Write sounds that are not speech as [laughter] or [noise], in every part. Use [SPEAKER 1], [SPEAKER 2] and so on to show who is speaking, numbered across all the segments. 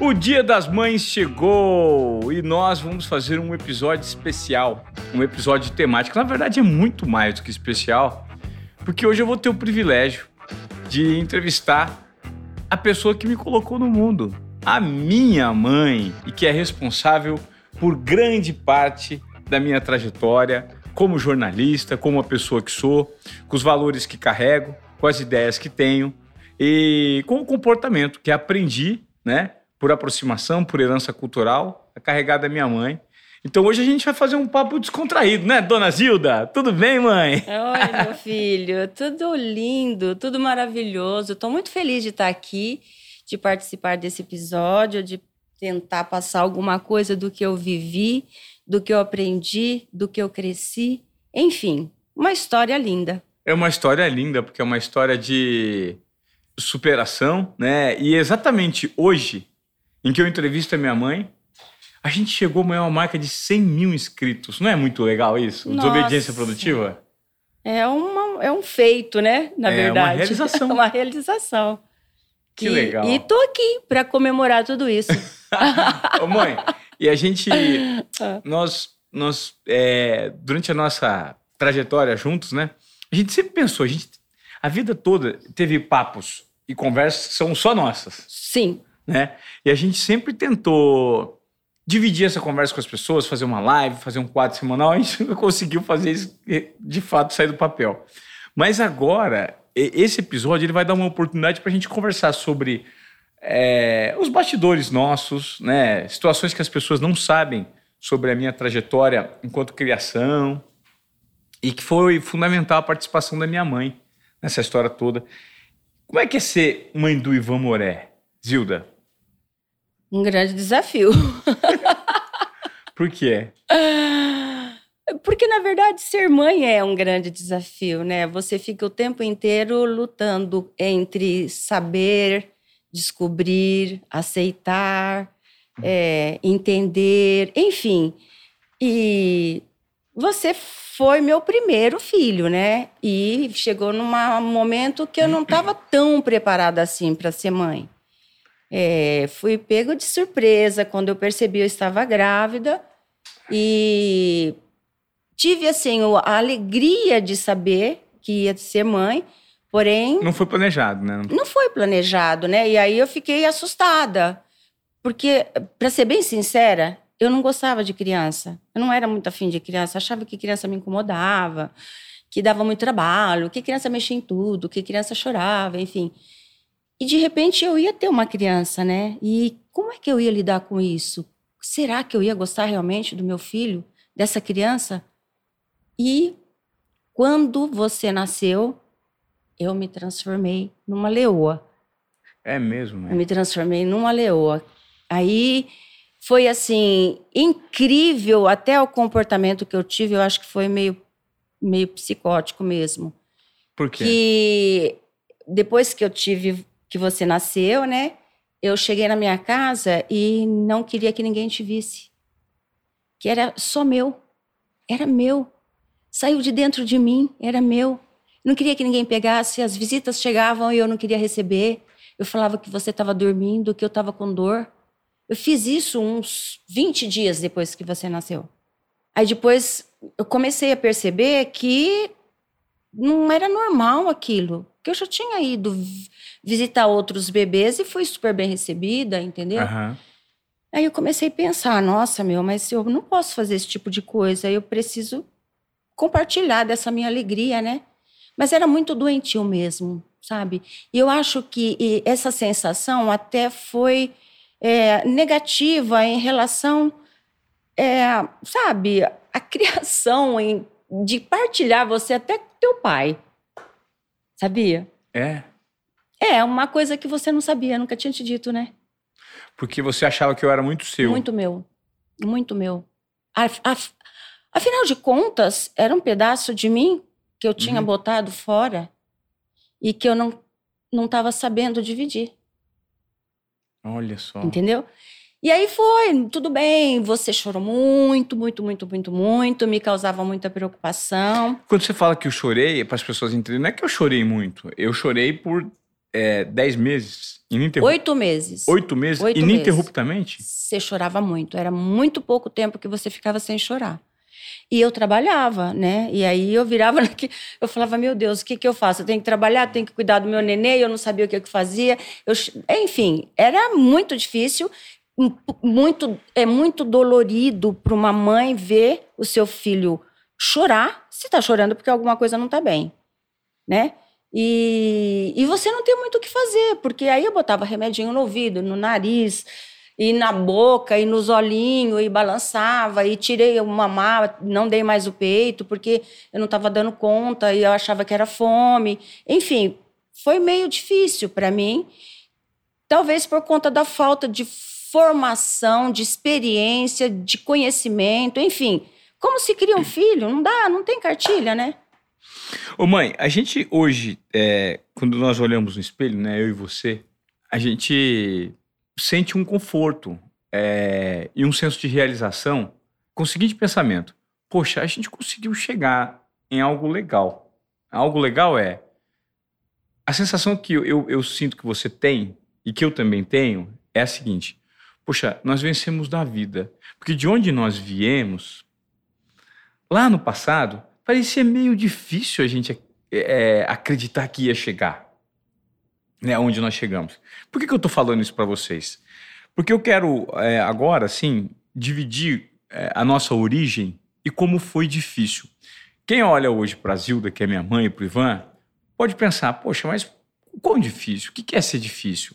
[SPEAKER 1] O Dia das Mães chegou e nós vamos fazer um episódio especial, um episódio temático. Na verdade, é muito mais do que especial, porque hoje eu vou ter o privilégio de entrevistar a pessoa que me colocou no mundo, a minha mãe, e que é responsável por grande parte da minha trajetória como jornalista, como a pessoa que sou, com os valores que carrego, com as ideias que tenho e com o comportamento que aprendi, né? Por aproximação, por herança cultural, a carregada da minha mãe. Então hoje a gente vai fazer um papo descontraído, né, dona Zilda? Tudo bem, mãe?
[SPEAKER 2] Oi, meu [laughs] filho. Tudo lindo, tudo maravilhoso. Estou muito feliz de estar aqui, de participar desse episódio, de tentar passar alguma coisa do que eu vivi, do que eu aprendi, do que eu cresci. Enfim, uma história linda.
[SPEAKER 1] É uma história linda, porque é uma história de superação, né? E exatamente hoje, em que eu entrevisto a minha mãe, a gente chegou a uma marca de 100 mil inscritos. Não é muito legal isso?
[SPEAKER 2] Nossa.
[SPEAKER 1] Desobediência produtiva?
[SPEAKER 2] É, uma, é um feito, né? Na
[SPEAKER 1] É
[SPEAKER 2] verdade.
[SPEAKER 1] uma realização. [laughs]
[SPEAKER 2] É uma realização.
[SPEAKER 1] Que
[SPEAKER 2] E-
[SPEAKER 1] legal.
[SPEAKER 2] E tô aqui para comemorar tudo isso. [laughs]
[SPEAKER 1] Ô, mãe, e a gente.
[SPEAKER 2] Ah.
[SPEAKER 1] Nós, nós é, durante a nossa trajetória juntos, né? A gente sempre pensou, a gente. A vida toda teve papos e conversas que são só nossas.
[SPEAKER 2] Sim.
[SPEAKER 1] Né? E a gente sempre tentou dividir essa conversa com as pessoas, fazer uma live, fazer um quadro semanal. A gente [laughs] nunca conseguiu fazer isso eh, de fato sair do papel. Mas agora, esse episódio ele vai dar uma oportunidade para a gente conversar sobre eh, os bastidores nossos, né? Situações que as pessoas não sabem sobre a minha trajetória enquanto criação e que foi fundamental a participação da minha mãe nessa história toda. Como é que é ser mãe do Ivan Moré, Zilda?
[SPEAKER 2] Um grande desafio. [laughs]
[SPEAKER 1] Por quê?
[SPEAKER 2] Porque, na verdade, ser mãe é um grande desafio, né? Você fica o tempo inteiro lutando entre saber, descobrir, aceitar, é, entender, enfim. E você foi meu primeiro filho, né? E chegou num momento que eu não estava tão preparada assim para ser mãe. É, fui pego de surpresa quando eu percebi eu estava grávida e tive assim a alegria de saber que ia ser mãe, porém
[SPEAKER 1] Não foi planejado, né?
[SPEAKER 2] não foi planejado, né? E aí eu fiquei assustada. Porque, para ser bem sincera, eu não gostava de criança. Eu não era muito afim de criança. Achava que criança me incomodava, que dava muito trabalho, que criança mexia em tudo, que criança chorava, enfim. E de repente eu ia ter uma criança, né? E como é que eu ia lidar com isso? Será que eu ia gostar realmente do meu filho, dessa criança? E quando você nasceu, eu me transformei numa leoa.
[SPEAKER 1] É mesmo,
[SPEAKER 2] Eu
[SPEAKER 1] né?
[SPEAKER 2] me transformei numa leoa. Aí foi assim incrível até o comportamento que eu tive. Eu acho que foi meio meio psicótico mesmo.
[SPEAKER 1] Por quê?
[SPEAKER 2] Que depois que eu tive que você nasceu, né? Eu cheguei na minha casa e não queria que ninguém te visse. Que era só meu. Era meu. Saiu de dentro de mim, era meu. Não queria que ninguém pegasse, as visitas chegavam e eu não queria receber. Eu falava que você estava dormindo, que eu estava com dor. Eu fiz isso uns 20 dias depois que você nasceu. Aí depois eu comecei a perceber que não era normal aquilo. Que eu já tinha ido visitar outros bebês e fui super bem recebida, entendeu?
[SPEAKER 1] Aham.
[SPEAKER 2] Aí eu comecei a pensar, nossa, meu, mas eu não posso fazer esse tipo de coisa, eu preciso compartilhar dessa minha alegria, né? Mas era muito doentio mesmo, sabe? E eu acho que essa sensação até foi é, negativa em relação, é, sabe, a [laughs] criação em- de partilhar você até com teu pai, sabia?
[SPEAKER 1] É.
[SPEAKER 2] É uma coisa que você não sabia, nunca tinha te dito, né?
[SPEAKER 1] Porque você achava que eu era muito seu.
[SPEAKER 2] Muito meu. Muito meu. Af- af- Afinal de contas, era um pedaço de mim que eu tinha
[SPEAKER 1] Uhum.
[SPEAKER 2] botado fora e que eu não não estava sabendo dividir,
[SPEAKER 1] Olha só.
[SPEAKER 2] entendeu? E aí foi, tudo bem, você chorou muito, muito, muito, muito, muito, me causava muita preocupação.
[SPEAKER 1] Quando você fala que eu chorei, para as pessoas entenderem, não é que eu chorei muito. Eu chorei por é, 10 meses?
[SPEAKER 2] Ininterrup... Oito meses.
[SPEAKER 1] Oito meses? Oito ininterruptamente?
[SPEAKER 2] Meses. Você chorava muito. Era muito pouco tempo que você ficava sem chorar. E eu trabalhava, né? E aí eu virava [laughs] aqui, eu falava, meu Deus, o que, que eu faço? Eu tenho que trabalhar, tenho que cuidar do meu nenê, eu não sabia o que eu fazia. Eu, enfim, era muito difícil, muito é muito dolorido para uma mãe ver o seu filho chorar, se está chorando porque alguma coisa não está bem, né? E, e você não tem muito o que fazer, porque aí eu botava remedinho no ouvido, no nariz, e na boca, e nos olhinhos, e balançava, e tirei uma mamar, não dei mais o peito, porque eu não estava dando conta, e eu achava que era fome. Enfim, foi meio difícil para mim, talvez por conta da falta de formação, de experiência, de conhecimento, enfim. Como se cria um filho? Não dá, não tem cartilha, né?
[SPEAKER 1] Ô mãe, a gente hoje, é, quando nós olhamos no espelho, né, eu e você, a gente sente um conforto é, e um senso de realização com o seguinte pensamento: poxa, a gente conseguiu chegar em algo legal. Algo legal é a sensação que eu, eu, eu sinto que você tem e que eu também tenho é a seguinte: poxa, nós vencemos da vida. Porque de onde nós viemos, lá no passado, parecia meio difícil a gente é, acreditar que ia chegar né, onde nós chegamos. Por que, que eu estou falando isso para vocês? Porque eu quero é, agora, assim, dividir é, a nossa origem e como foi difícil. Quem olha hoje para a Zilda, que é minha mãe, e para o Ivan, pode pensar, poxa, mas quão difícil? O que é ser difícil?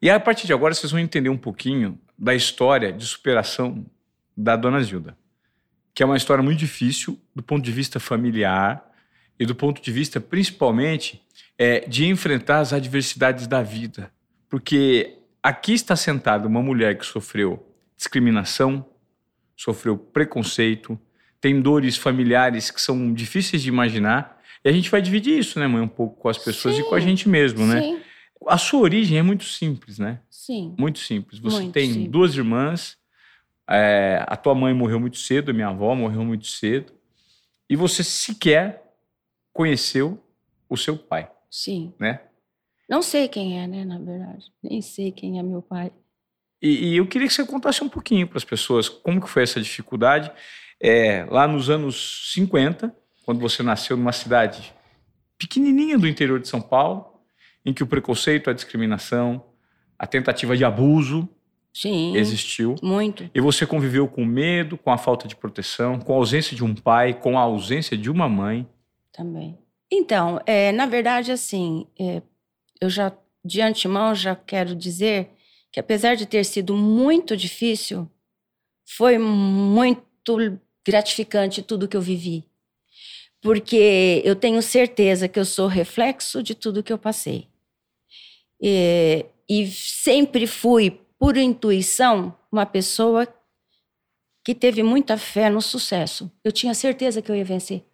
[SPEAKER 1] E a partir de agora vocês vão entender um pouquinho da história de superação da dona Zilda que é uma história muito difícil do ponto de vista familiar e do ponto de vista, principalmente, é, de enfrentar as adversidades da vida. Porque aqui está sentada uma mulher que sofreu discriminação, sofreu preconceito, tem dores familiares que são difíceis de imaginar. E a gente vai dividir isso, né, mãe, um pouco com as pessoas sim, e com a gente mesmo, né? Sim. A sua origem é muito simples, né?
[SPEAKER 2] Sim.
[SPEAKER 1] Muito simples. Você muito tem simples. duas irmãs é, a tua mãe morreu muito cedo, a minha avó morreu muito cedo, e você sequer conheceu o seu pai.
[SPEAKER 2] Sim.
[SPEAKER 1] Né?
[SPEAKER 2] Não sei quem é, né, na verdade. Nem sei quem é meu pai.
[SPEAKER 1] E, e eu queria que você contasse um pouquinho para as pessoas como que foi essa dificuldade é, lá nos anos 50, quando você nasceu numa cidade pequenininha do interior de São Paulo, em que o preconceito, a discriminação, a tentativa de abuso
[SPEAKER 2] Sim.
[SPEAKER 1] Existiu.
[SPEAKER 2] Muito.
[SPEAKER 1] E você conviveu com medo, com a falta de proteção, com a ausência de um pai, com a ausência de uma mãe.
[SPEAKER 2] Também. Então, é, na verdade, assim, é, eu já, de antemão, já quero dizer que apesar de ter sido muito difícil, foi muito gratificante tudo que eu vivi. Porque eu tenho certeza que eu sou reflexo de tudo que eu passei. E, e sempre fui por intuição, uma pessoa que teve muita fé no sucesso. Eu tinha certeza que eu ia vencer.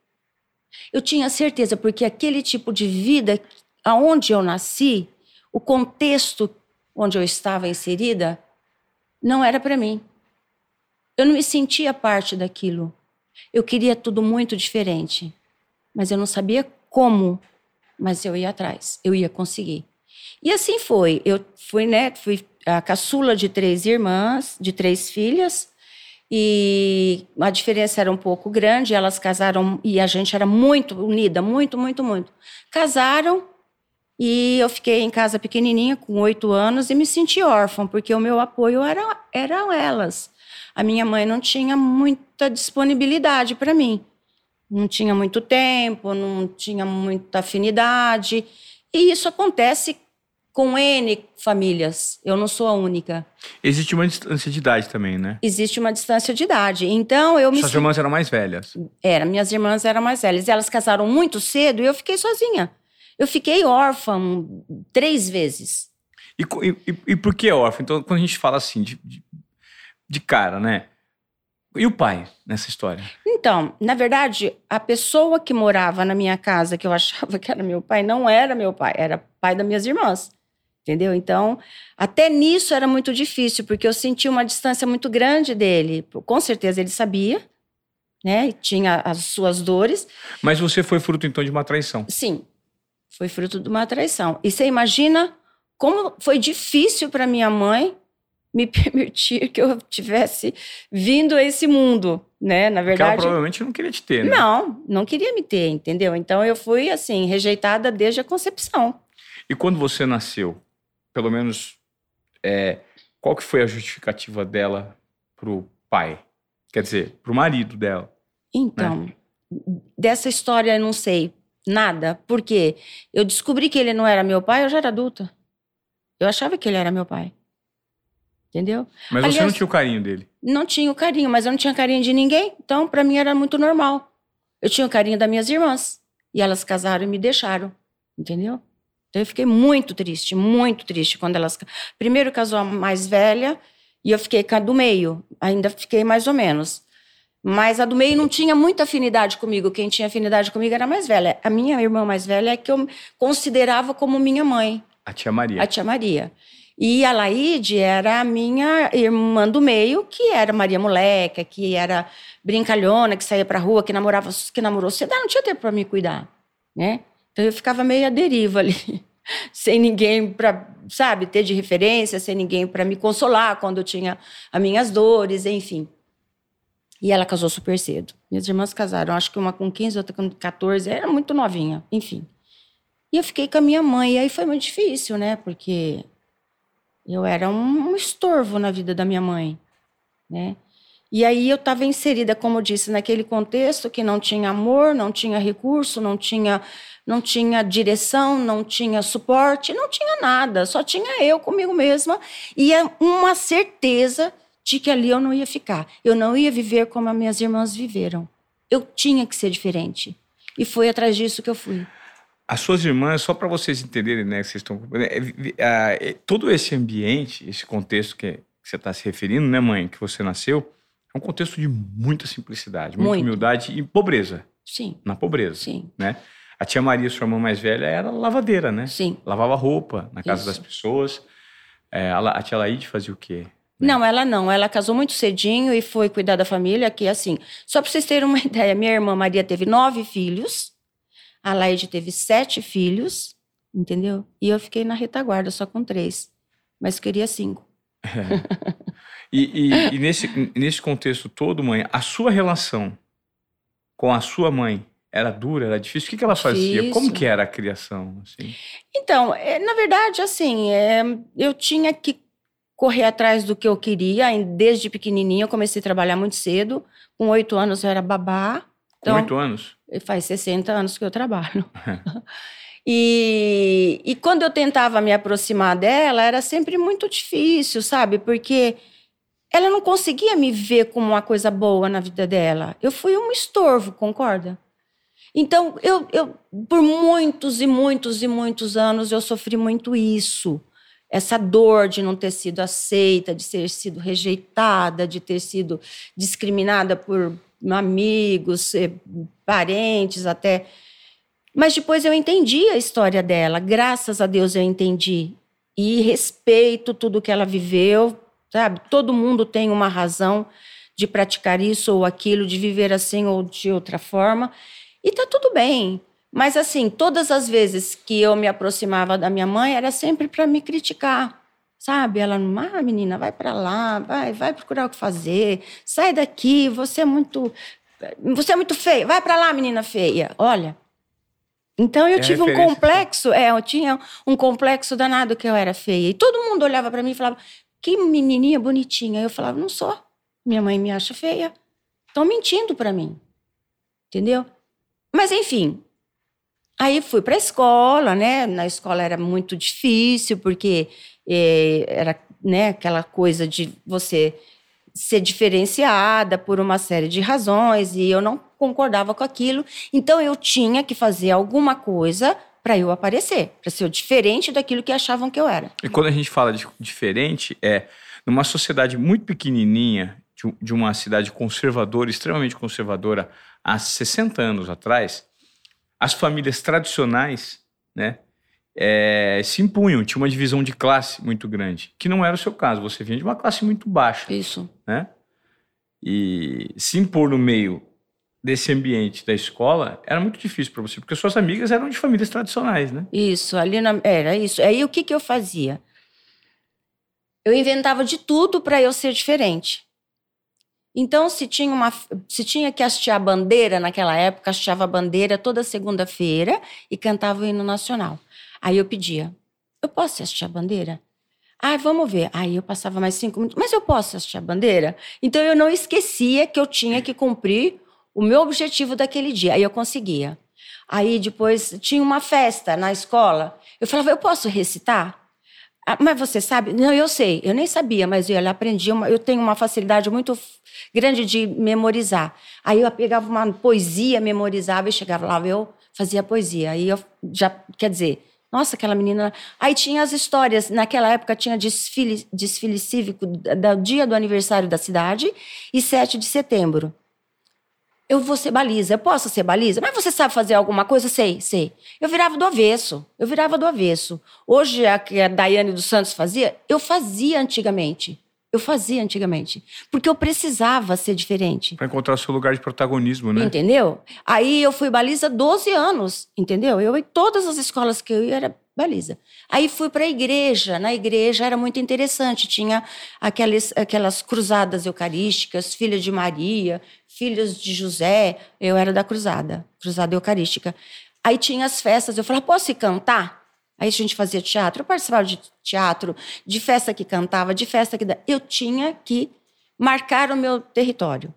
[SPEAKER 2] Eu tinha certeza, porque aquele tipo de vida aonde eu nasci, o contexto onde eu estava inserida, não era para mim. Eu não me sentia parte daquilo. Eu queria tudo muito diferente, mas eu não sabia como, mas eu ia atrás, eu ia conseguir. E assim foi. Eu fui, né, fui a caçula de três irmãs, de três filhas, e a diferença era um pouco grande. Elas casaram e a gente era muito unida, muito, muito, muito. Casaram e eu fiquei em casa pequenininha, com oito anos, e me senti órfã, porque o meu apoio era, eram elas. A minha mãe não tinha muita disponibilidade para mim. Não tinha muito tempo, não tinha muita afinidade. E isso acontece com N famílias. Eu não sou a única.
[SPEAKER 1] Existe uma distância de idade também, né?
[SPEAKER 2] Existe uma distância de idade. Então eu me.
[SPEAKER 1] Suas irmãs eram mais velhas?
[SPEAKER 2] Era, minhas irmãs eram mais velhas. Elas casaram muito cedo e eu fiquei sozinha. Eu fiquei órfã três vezes.
[SPEAKER 1] E, e, e por que órfã? Então, quando a gente fala assim, de, de, de cara, né? E o pai nessa história?
[SPEAKER 2] Então, na verdade, a pessoa que morava na minha casa, que eu achava [laughs] que era meu pai, não era meu pai, era pai das minhas irmãs entendeu? Então, até nisso era muito difícil, porque eu sentia uma distância muito grande dele. Com certeza ele sabia, né? Tinha as suas dores.
[SPEAKER 1] Mas você foi fruto então de uma traição?
[SPEAKER 2] Sim. Foi fruto de uma traição. E você imagina como foi difícil para minha mãe me [laughs] permitir que eu tivesse vindo a esse mundo, né? Na verdade. Porque ela
[SPEAKER 1] provavelmente não queria te ter, né?
[SPEAKER 2] Não, não queria me ter, entendeu? Então eu fui assim rejeitada desde a concepção.
[SPEAKER 1] E quando você nasceu, pelo menos, é, qual que foi a justificativa dela pro pai? Quer dizer, pro marido dela?
[SPEAKER 2] Então, né? dessa história eu não sei nada, porque eu descobri que ele não era meu pai, eu já era adulta. Eu achava que ele era meu pai. Entendeu?
[SPEAKER 1] Mas Aliás, você não tinha o carinho dele?
[SPEAKER 2] Não tinha o carinho, mas eu não tinha carinho de ninguém. Então, para mim era muito normal. Eu tinha o carinho das minhas irmãs. E elas casaram e me deixaram. Entendeu? Então eu fiquei muito triste, muito triste quando elas. Primeiro casou a mais velha e eu fiquei com a do meio. Ainda fiquei mais ou menos. Mas a do meio não tinha muita afinidade comigo. Quem tinha afinidade comigo era a mais velha. A minha irmã mais velha é que eu considerava como minha mãe.
[SPEAKER 1] A tia Maria.
[SPEAKER 2] A tia Maria. E a Laide era a minha irmã do meio, que era Maria Moleca, que era brincalhona, que saía pra rua, que namorava, que namorou cedo, não tinha tempo para me cuidar, né? Então eu ficava meio à deriva ali, [laughs] sem ninguém para, sabe, ter de referência, sem ninguém para me consolar quando eu tinha as minhas dores, enfim. E ela casou super cedo. Minhas irmãs casaram, acho que uma com 15, outra com 14, era muito novinha, enfim. E eu fiquei com a minha mãe, e aí foi muito difícil, né? Porque eu era um, um estorvo na vida da minha mãe, né? E aí eu estava inserida, como eu disse, naquele contexto que não tinha amor, não tinha recurso, não tinha, não tinha direção, não tinha suporte, não tinha nada, só tinha eu comigo mesma e é uma certeza de que ali eu não ia ficar. Eu não ia viver como as minhas irmãs viveram. Eu tinha que ser diferente. E foi atrás disso que eu fui.
[SPEAKER 1] As suas irmãs, só para vocês entenderem, né, vocês estão. É, é, todo esse ambiente, esse contexto que, você está se referindo, né, mãe, que você nasceu, um contexto de muita simplicidade, muita Muito. humildade e pobreza.
[SPEAKER 2] Sim.
[SPEAKER 1] Na pobreza.
[SPEAKER 2] Sim.
[SPEAKER 1] Né? A tia Maria, sua irmã mais velha, era lavadeira, né?
[SPEAKER 2] Sim.
[SPEAKER 1] Lavava roupa na casa Isso. das pessoas. É, a, tia Laide fazia o quê?
[SPEAKER 2] Não, ela não. Ela casou muito cedinho e foi cuidar da família, que assim, só para vocês terem uma [laughs] ideia, minha irmã Maria teve nove filhos a Laide teve sete filhos, entendeu? E eu fiquei na retaguarda só com três. Mas queria cinco.
[SPEAKER 1] É. E, e, e, nesse, nesse contexto todo, mãe, a sua relação com a sua mãe era dura, era difícil? O que, que ela fazia? Como que era a criação? Assim?
[SPEAKER 2] Então, é, na verdade, assim, é, eu tinha que correr atrás do que eu queria. Desde pequenininha, eu comecei a trabalhar muito cedo. Com oito anos, eu era babá.
[SPEAKER 1] Então, Com oito anos?
[SPEAKER 2] Faz 60 anos que eu trabalho. [laughs] e, e quando eu tentava me aproximar dela, era sempre muito difícil, sabe? Porque ela não conseguia me ver como uma coisa boa na vida dela. Eu fui um estorvo, concorda? Então, eu, eu por muitos e muitos e muitos anos, eu sofri muito isso. Essa dor de não ter sido aceita, de ter sido rejeitada, de ter sido discriminada por amigos, eh, parentes até. Mas depois eu entendi a história dela, graças a Deus eu entendi. E respeito tudo que ela viveu, sabe? Todo mundo tem uma razão de praticar isso ou aquilo, de viver assim ou de outra forma. E tá tudo bem. Mas assim, todas as vezes que eu me aproximava da minha mãe era sempre para me criticar. Sabe? Ela, ah, menina, vai para lá, vai, vai procurar o que fazer. Sai daqui, você é muito você é muito feia, vai para lá, menina feia. Olha. Então eu é tive um complexo, é, eu tinha um complexo danado que eu era feia. E todo mundo olhava para mim e falava: "Que menininha bonitinha". Eu falava: "Não sou. Minha mãe me acha feia. Estão mentindo para mim". Entendeu? Mas enfim, Aí fui para a escola, né? Na escola era muito difícil, porque eh, era né, aquela coisa de você ser diferenciada por uma série de razões e eu não concordava com aquilo. Então eu tinha que fazer alguma coisa para eu aparecer, para ser diferente daquilo que achavam que eu era.
[SPEAKER 1] E quando a gente fala de diferente, é numa sociedade muito pequenininha, de uma cidade conservadora, extremamente conservadora, há 60 anos atrás, as famílias tradicionais, né, é, se impunham, tinha uma divisão de classe muito grande, que não era o seu caso, você vinha de uma classe muito baixa.
[SPEAKER 2] Isso.
[SPEAKER 1] Né? E se impor no meio desse ambiente da escola era muito difícil para você, porque suas amigas eram de famílias tradicionais, né?
[SPEAKER 2] Isso, ali na, era isso. Aí o que, que eu fazia? Eu inventava de tudo para eu ser diferente. Então, se tinha, uma, se tinha que hastear a bandeira naquela época, hasteava a bandeira toda segunda-feira e cantava o hino nacional. Aí eu pedia, eu posso hastear a bandeira? Ah, vamos ver. Aí eu passava mais cinco minutos, mas eu posso hastear a bandeira? Então eu não esquecia que eu tinha que cumprir o meu objetivo daquele dia. Aí eu conseguia. Aí depois tinha uma festa na escola. Eu falava, eu posso recitar? Ah, mas você sabe? Não, eu sei. Eu nem sabia, mas eu aprendi. Uma, eu tenho uma facilidade muito grande de memorizar. Aí eu pegava uma poesia, memorizava e chegava lá, eu fazia poesia. Aí eu já, quer dizer, nossa, aquela menina. Aí tinha as histórias. Naquela época tinha desfile, desfile cívico do dia do aniversário da cidade e 7 de setembro eu vou ser baliza, eu posso ser baliza? Mas você sabe fazer alguma coisa? Sei, sei. Eu virava do avesso, eu virava do avesso. Hoje, a que a Daiane dos Santos fazia, eu fazia antigamente. Eu fazia antigamente. Porque eu precisava ser diferente.
[SPEAKER 1] Para encontrar o seu lugar de protagonismo, né?
[SPEAKER 2] Entendeu? Aí eu fui baliza 12 anos, entendeu? Eu em todas as escolas que eu ia era baliza. Aí fui para a igreja. Na igreja era muito interessante. Tinha aquelas, aquelas cruzadas eucarísticas, filha de Maria, filhos de José, eu era da cruzada, cruzada eucarística. Aí tinha as festas, eu falava, posso cantar? Aí a gente fazia teatro, eu participava de teatro, de festa que cantava, de festa que... Eu tinha que marcar o meu território,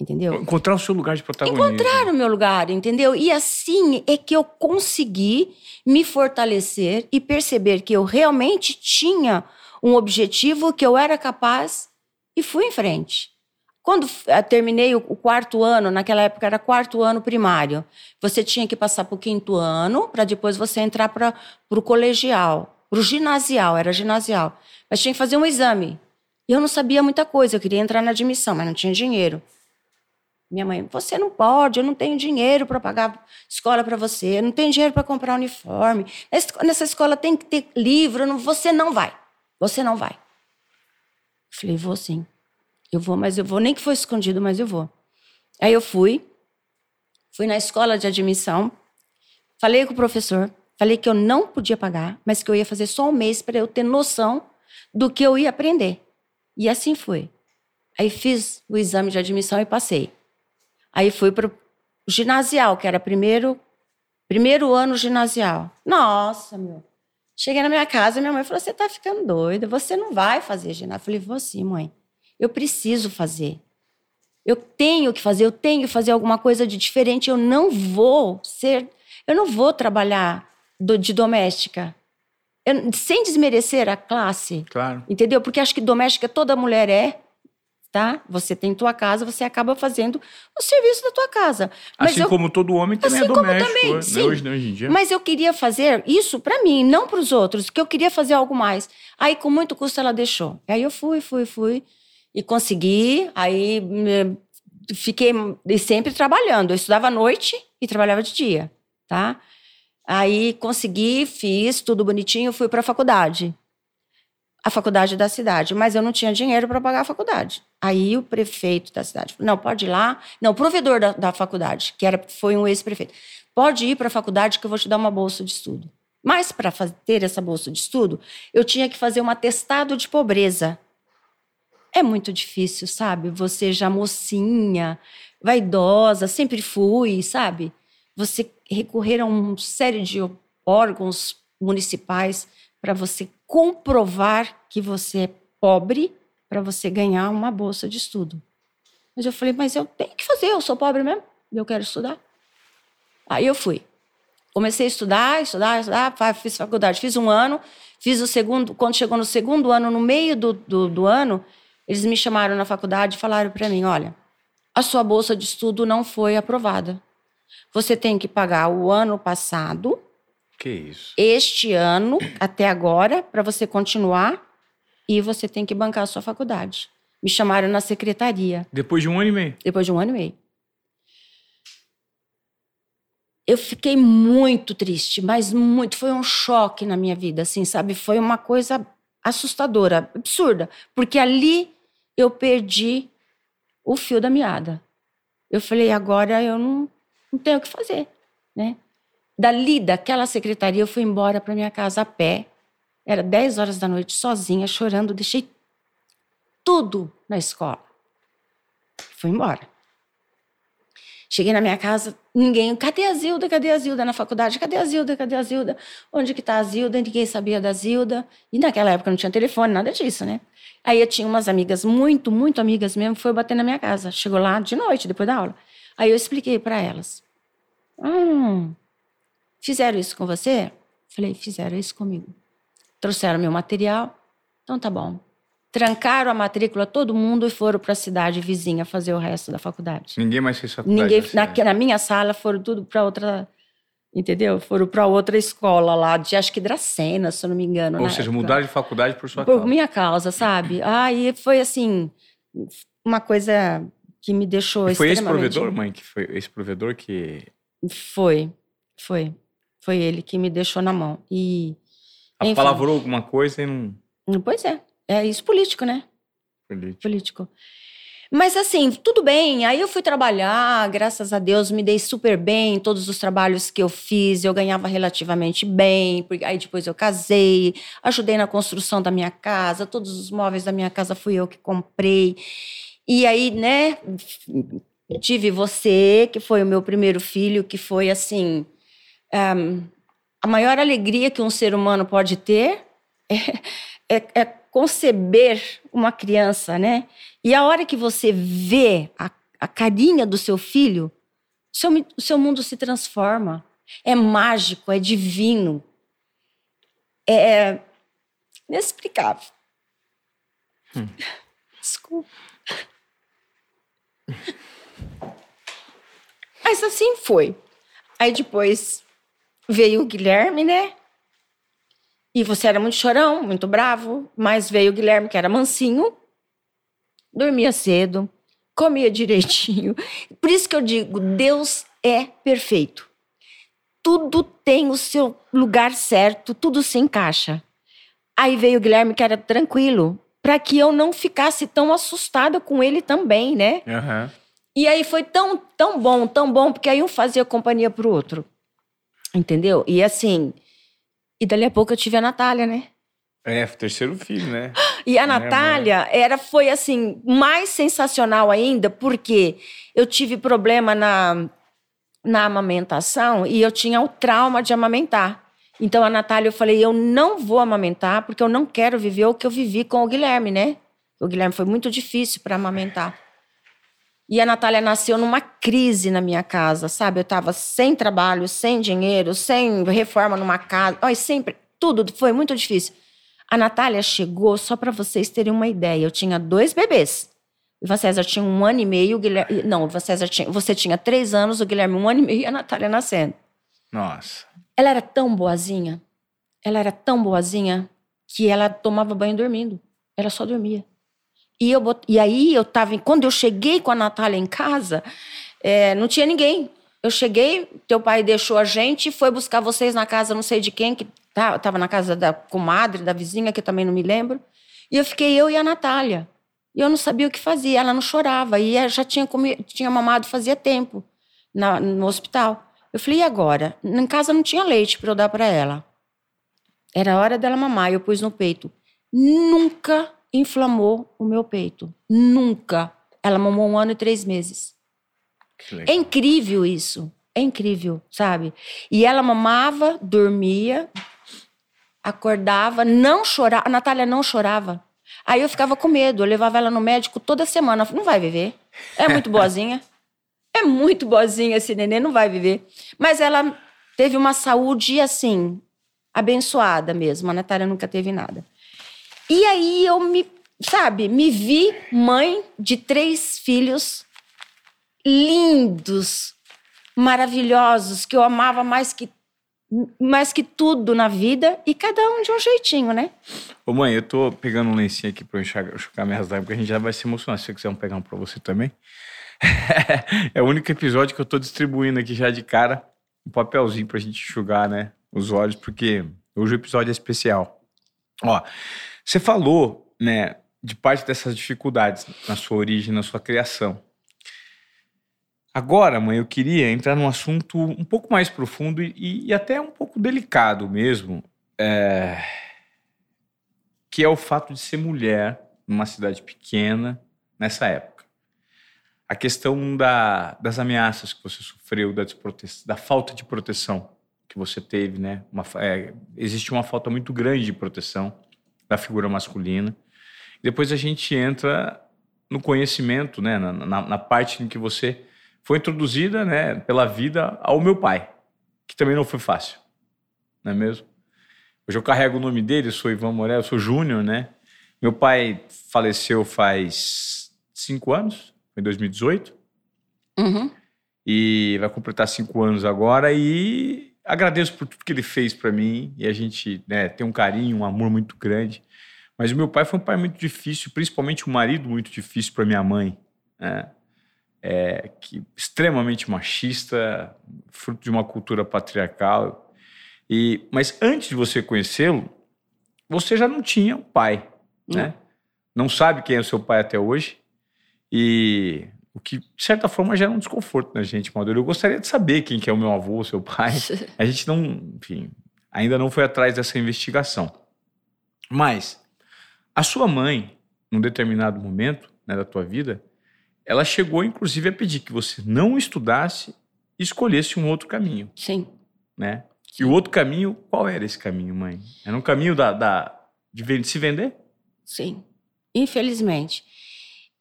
[SPEAKER 2] entendeu?
[SPEAKER 1] Encontrar o seu lugar de protagonismo.
[SPEAKER 2] Encontrar o meu lugar, entendeu? E assim é que eu consegui me fortalecer e perceber que eu realmente tinha um objetivo, que eu era capaz e fui em frente. Quando eh, terminei o quarto ano, naquela época era quarto ano primário, você tinha que passar para o quinto ano, para depois você entrar para o colegial, para o ginasial, era ginasial. Mas tinha que fazer um exame. E eu não sabia muita coisa, eu queria entrar na admissão, mas não tinha dinheiro. Minha mãe, você não pode, eu não tenho dinheiro para pagar escola para você, eu não tenho dinheiro para comprar uniforme. Nessa escola tem que ter livro, você não vai. Você não vai. falei, vou sim. Eu vou, mas eu vou, nem que for escondido, mas eu vou. Aí eu fui, fui na escola de admissão, falei com o professor, falei que eu não podia pagar, mas que eu ia fazer só um mês para eu ter noção do que eu ia aprender. E assim foi. Aí fiz o exame de admissão e passei. Aí fui para o ginasial, que era primeiro, primeiro ano ginasial. Nossa, meu. Cheguei na minha casa, minha mãe falou: Você tá ficando doida, você não vai fazer ginásio. Eu falei: Vou sim, mãe. Eu preciso fazer. Eu tenho que fazer, eu tenho que fazer alguma coisa de diferente. Eu não vou ser, eu não vou trabalhar do, de doméstica. Eu, sem desmerecer a classe.
[SPEAKER 1] Claro.
[SPEAKER 2] Entendeu? Porque acho que doméstica toda mulher é tá? Você tem tua casa, você acaba fazendo o serviço da tua casa.
[SPEAKER 1] Mas assim eu, como todo homem também é assim é doméstico, também, né? sim. Hoje, hoje em dia.
[SPEAKER 2] Mas eu queria fazer isso para mim, não para os outros, que eu queria fazer algo mais. Aí com muito custo ela deixou. Aí eu fui, fui, fui e consegui. Aí fiquei sempre trabalhando. Eu estudava à noite e trabalhava de dia, tá? Aí consegui, fiz tudo bonitinho, fui para a faculdade. A faculdade da cidade, mas eu não tinha dinheiro para pagar a faculdade. Aí o prefeito da cidade falou: não, pode ir lá. Não, o provedor da, da faculdade, que era, foi um ex-prefeito, pode ir para a faculdade que eu vou te dar uma bolsa de estudo. Mas para ter essa bolsa de estudo, eu tinha que fazer um atestado de pobreza. É muito difícil, sabe? Você já mocinha, vaidosa, sempre fui, sabe? Você recorrer a uma série de órgãos municipais para você comprovar que você é pobre para você ganhar uma bolsa de estudo. Mas eu falei, mas eu tenho que fazer, eu sou pobre mesmo, eu quero estudar. Aí eu fui. Comecei a estudar, estudar, estudar, fiz faculdade, fiz um ano, fiz o segundo, quando chegou no segundo ano, no meio do, do, do ano, eles me chamaram na faculdade e falaram para mim: olha, a sua bolsa de estudo não foi aprovada. Você tem que pagar o ano passado.
[SPEAKER 1] Que isso?
[SPEAKER 2] Este ano, até agora, para você continuar. E você tem que bancar a sua faculdade. Me chamaram na secretaria.
[SPEAKER 1] Depois de um ano e meio?
[SPEAKER 2] Depois de um ano e meio. Eu fiquei muito triste, mas muito. Foi um choque na minha vida, assim, sabe? Foi uma coisa assustadora, absurda. Porque ali eu perdi o fio da meada. Eu falei, agora eu não, não tenho o que fazer, né? Dali, daquela secretaria, eu fui embora para minha casa a pé. Era 10 horas da noite, sozinha, chorando. Deixei tudo na escola. Fui embora. Cheguei na minha casa, ninguém. Cadê a Zilda? Cadê a Zilda na faculdade? Cadê a Zilda? Cadê a Zilda? Onde que tá a Zilda? Ninguém sabia da Zilda. E naquela época não tinha telefone, nada disso, né? Aí eu tinha umas amigas, muito, muito amigas mesmo, foi bater na minha casa. Chegou lá de noite, depois da aula. Aí eu expliquei para elas. Hum, fizeram isso com você? Falei, fizeram isso comigo. Trouxeram meu material. Então tá bom. Trancaram a matrícula todo mundo e foram para a cidade vizinha fazer o resto da faculdade.
[SPEAKER 1] Ninguém mais fez faculdade.
[SPEAKER 2] Ninguém, na, na minha sala foram tudo para outra entendeu? Foram para outra escola lá, de acho que Dracena, se eu não me engano.
[SPEAKER 1] Ou seja, época. mudaram de faculdade por sua
[SPEAKER 2] por
[SPEAKER 1] causa.
[SPEAKER 2] Por minha causa, sabe? [clears throat] Aí foi assim, uma coisa que me deixou
[SPEAKER 1] e foi esse
[SPEAKER 2] extremamente...
[SPEAKER 1] provedor, mãe, que foi esse provedor que...
[SPEAKER 2] Foi, foi. Foi ele que me deixou na mão. E...
[SPEAKER 1] Apalavrou alguma coisa e não...
[SPEAKER 2] Pois é. É isso político, né?
[SPEAKER 1] Político.
[SPEAKER 2] Político. Mas assim, tudo bem. Aí eu fui trabalhar, graças a Deus, me dei super bem em todos os trabalhos que eu fiz. Eu ganhava relativamente bem. Aí depois eu casei, ajudei na construção da minha casa, todos os móveis da minha casa fui eu que comprei. E aí, né, tive você, que foi o meu primeiro filho, que foi assim. Um, a maior alegria que um ser humano pode ter é, [laughs] é, é conceber uma criança, né? E a hora que você vê a, a carinha do seu filho, o seu, o seu mundo se transforma. É mágico, é divino. É inexplicável. Hum. Desculpa. Mas assim foi. Aí depois veio o Guilherme, né? E você era muito chorão, muito bravo, mas veio o Guilherme, que era mansinho, dormia cedo, comia direitinho. Por isso que eu digo, Deus é perfeito. Tudo tem o seu lugar certo, tudo se encaixa. Aí veio o Guilherme, que era tranquilo, para que eu não ficasse tão assustada com ele também, né?
[SPEAKER 1] Uhum.
[SPEAKER 2] E aí foi tão, tão bom, tão bom, porque aí um fazia companhia pro outro. Entendeu? E assim, e dali a pouco eu tive a Natália, né?
[SPEAKER 1] É, terceiro filho, né?
[SPEAKER 2] E a é, Natália era, foi assim, mais sensacional ainda, porque eu tive problema na, na amamentação e eu tinha o trauma de amamentar. Então a Natália, eu falei, eu não vou amamentar porque eu não quero viver o que eu vivi com o Guilherme, né? O Guilherme foi muito difícil para amamentar. E a Natália nasceu numa crise na minha casa, sabe? Eu estava sem trabalho, sem dinheiro, sem reforma numa casa. Olha, sempre, tudo foi muito difícil. A Natália chegou, só para vocês terem uma ideia, eu tinha dois bebês. O Ivan César tinha um ano e meio, o Guilherme. Não, o Ivan César tinha. Você tinha três anos, o Guilherme um ano e meio e a Natália nascendo.
[SPEAKER 1] Nossa.
[SPEAKER 2] Ela era tão boazinha. Ela era tão boazinha que ela tomava banho dormindo. Ela só dormia. E, eu bot... e aí eu tava. Quando eu cheguei com a Natália em casa, é, não tinha ninguém. Eu cheguei, teu pai deixou a gente, foi buscar vocês na casa, não sei de quem, que tá, tava na casa da comadre, da vizinha, que eu também não me lembro. E eu fiquei eu e a Natália. E eu não sabia o que fazia, ela não chorava. E já tinha, comi... tinha mamado fazia tempo na, no hospital. Eu falei, e agora? Em casa não tinha leite para eu dar para ela. Era hora dela mamar, eu pus no peito. Nunca inflamou o meu peito. Nunca. Ela mamou um ano e três meses. É incrível isso. É incrível, sabe? E ela mamava, dormia, acordava, não chorava. A Natália não chorava. Aí eu ficava com medo. Eu levava ela no médico toda semana. Não vai viver. É muito boazinha. é muito boazinha esse neném, não vai viver. Mas ela teve uma saúde, assim, abençoada mesmo. A Natália nunca teve nada. E aí eu me, sabe, me vi mãe de três filhos lindos, maravilhosos, que eu amava mais que mais que tudo na vida e cada um de um jeitinho, né?
[SPEAKER 1] Ô mãe, eu tô pegando um lencinho aqui pra eu enxugar minhas lágrimas, porque a gente já vai se emocionar. Se você quiser pegar um pra você também. [laughs] é o único episódio que eu tô distribuindo aqui já de cara um papelzinho pra gente enxugar, né? Os olhos, porque hoje o episódio é especial. Ó, você falou, né, de parte dessas dificuldades na sua origem, na sua criação. Agora, mãe, eu queria entrar num assunto um pouco mais profundo e, e até um pouco delicado mesmo, é... que é o fato de ser mulher numa cidade pequena nessa época. A questão da, das ameaças que você sofreu, da, da falta de proteção que você teve, né? Uma, é, existe uma falta muito grande de proteção da figura masculina. Depois a gente entra no conhecimento, né? Na, na, na parte em que você foi introduzida, né? Pela vida ao meu pai, que também não foi fácil, não é mesmo? Hoje eu carrego o nome dele, sou Ivan Morel, sou Júnior, né? Meu pai faleceu faz cinco anos, foi em 2018.
[SPEAKER 2] Uhum.
[SPEAKER 1] E vai completar cinco anos agora e agradeço por tudo que ele fez para mim e a gente né, tem um carinho, um amor muito grande. Mas o meu pai foi um pai muito difícil, principalmente um marido muito difícil para minha mãe, né? É, que extremamente machista, fruto de uma cultura patriarcal. E mas antes de você conhecê-lo, você já não tinha um pai, né? Não sabe quem é o seu pai até hoje. E o que, de certa forma, gera um desconforto na gente, Maduro. Eu gostaria de saber quem que é o meu avô, o seu pai. [laughs] A gente não, enfim, ainda não foi atrás dessa investigação. Mas a sua mãe, num determinado momento né, da tua vida, ela chegou, inclusive, a pedir que você não estudasse e escolhesse um outro caminho.
[SPEAKER 2] Sim.
[SPEAKER 1] Né? E o outro caminho, qual era esse caminho, mãe? Era um caminho da, da de se vender?
[SPEAKER 2] Sim. Infelizmente.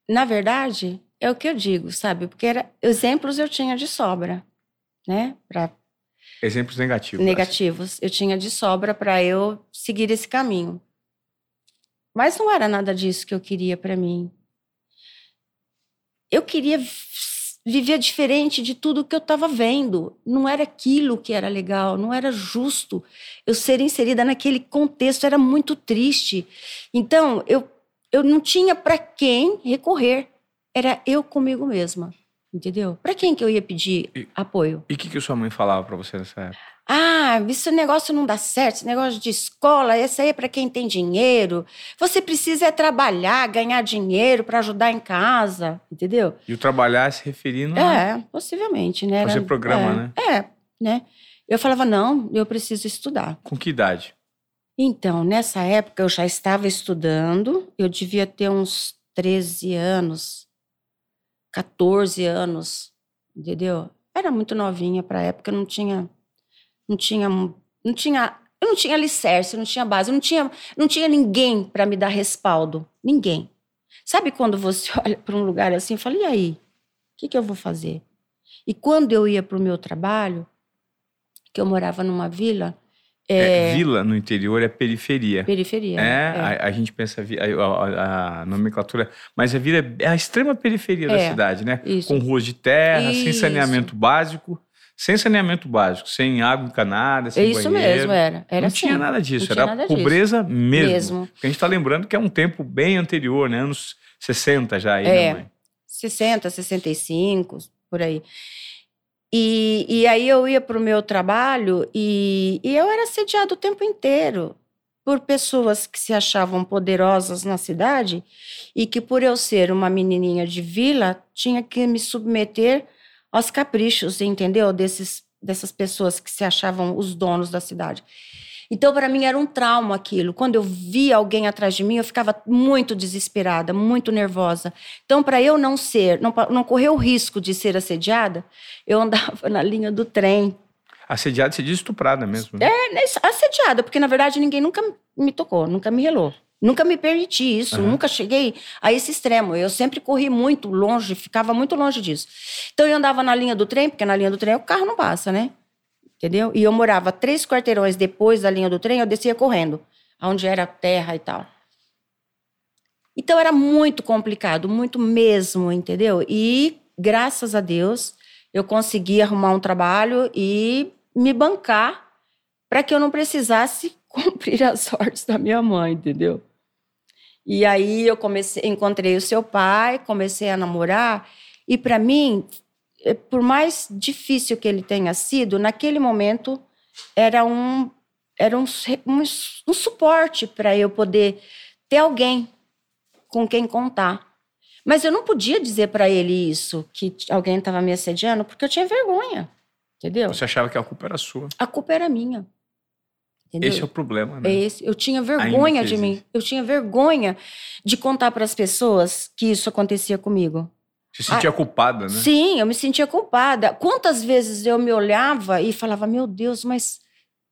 [SPEAKER 2] Na verdade, é o que eu digo, sabe? Porque era, exemplos eu tinha de sobra, né? Pra,
[SPEAKER 1] exemplos negativos.
[SPEAKER 2] Negativos. Eu tinha de sobra para eu seguir esse caminho. Mas não era nada disso que eu queria para mim. Eu queria viver diferente de tudo que eu estava vendo. Não era aquilo que era legal, não era justo eu ser inserida naquele contexto, era muito triste. Então, eu eu não tinha para quem recorrer. Era eu comigo mesma, entendeu? Para quem que eu ia pedir e, apoio?
[SPEAKER 1] E o que, que sua mãe falava para você nessa época?
[SPEAKER 2] Ah, esse negócio não dá certo, esse negócio de escola, esse aí é para quem tem dinheiro. Você precisa é trabalhar, ganhar dinheiro para ajudar em casa, entendeu?
[SPEAKER 1] E o trabalhar se referindo
[SPEAKER 2] É, a... possivelmente, né?
[SPEAKER 1] Fazer programa,
[SPEAKER 2] é,
[SPEAKER 1] né?
[SPEAKER 2] É, né? Eu falava, não, eu preciso estudar.
[SPEAKER 1] Com que idade?
[SPEAKER 2] Então, nessa época eu já estava estudando, eu devia ter uns 13 anos, 14 anos, entendeu? Era muito novinha para a época, não tinha não tinha não tinha eu não tinha alicerce, não tinha base, não tinha não tinha ninguém para me dar respaldo, ninguém. Sabe quando você [laughs] olha para um lugar assim e fala, e aí? O que, que eu vou fazer? E quando eu ia para o meu trabalho, que eu morava numa vila,
[SPEAKER 1] é, é, vila no interior é periferia.
[SPEAKER 2] Periferia.
[SPEAKER 1] É, é. A, a, gente pensa a, a, a, nomenclatura, mas a vila é a extrema periferia da é, cidade, né?
[SPEAKER 2] Isso.
[SPEAKER 1] Com ruas de terra, isso. sem saneamento básico. Sem saneamento básico, sem água encanada, sem
[SPEAKER 2] Isso
[SPEAKER 1] banheiro.
[SPEAKER 2] mesmo, era. era
[SPEAKER 1] Não
[SPEAKER 2] assim.
[SPEAKER 1] tinha nada disso,
[SPEAKER 2] Não
[SPEAKER 1] era pobreza
[SPEAKER 2] disso.
[SPEAKER 1] mesmo.
[SPEAKER 2] mesmo.
[SPEAKER 1] Porque a gente está lembrando que é um tempo bem anterior, né? Anos 60 já aí,
[SPEAKER 2] é,
[SPEAKER 1] né, mãe?
[SPEAKER 2] 60, 65, por aí. E, e aí eu ia para o meu trabalho e, e eu era assediada o tempo inteiro por pessoas que se achavam poderosas na cidade e que, por eu ser uma menininha de vila, tinha que me submeter aos caprichos, entendeu? Desses, dessas pessoas que se achavam os donos da cidade. Então, para mim, era um trauma aquilo. Quando eu via alguém atrás de mim, eu ficava muito desesperada, muito nervosa. Então, para eu não ser, não, não correr o risco de ser assediada, eu andava [laughs] na linha do trem.
[SPEAKER 1] Assediada, você diz estuprada mesmo? Né?
[SPEAKER 2] É, né, assediada, porque na verdade ninguém nunca me tocou, nunca me relou. Nunca me permiti isso, uhum. nunca cheguei a esse extremo. Eu sempre corri muito longe, ficava muito longe disso. Então eu andava na linha do trem, porque na linha do trem o carro não passa, né? entendeu? E eu morava três quarteirões depois da linha do trem, eu descia correndo, onde era terra e tal. Então era muito complicado, muito mesmo, entendeu? E graças a Deus eu consegui arrumar um trabalho e me bancar para que eu não precisasse cumprir [laughs] as ordens da minha mãe, entendeu? E aí eu comecei, encontrei o seu pai, comecei a namorar e para mim é, por mais difícil que ele tenha sido, naquele momento era um, era um, um, um suporte para eu poder ter alguém com quem contar. Mas eu não podia dizer para ele isso, que alguém estava me assediando, porque eu tinha vergonha. Entendeu?
[SPEAKER 1] Você achava que a culpa era sua.
[SPEAKER 2] A culpa era minha. Entendeu?
[SPEAKER 1] Esse é o problema, né?
[SPEAKER 2] É esse. Eu tinha vergonha de mim.
[SPEAKER 1] existe.
[SPEAKER 2] Eu tinha vergonha de contar para as pessoas que isso acontecia comigo.
[SPEAKER 1] Se sentia culpada, né?
[SPEAKER 2] Sim, eu me sentia culpada. Quantas vezes eu me olhava e falava: Meu Deus, mas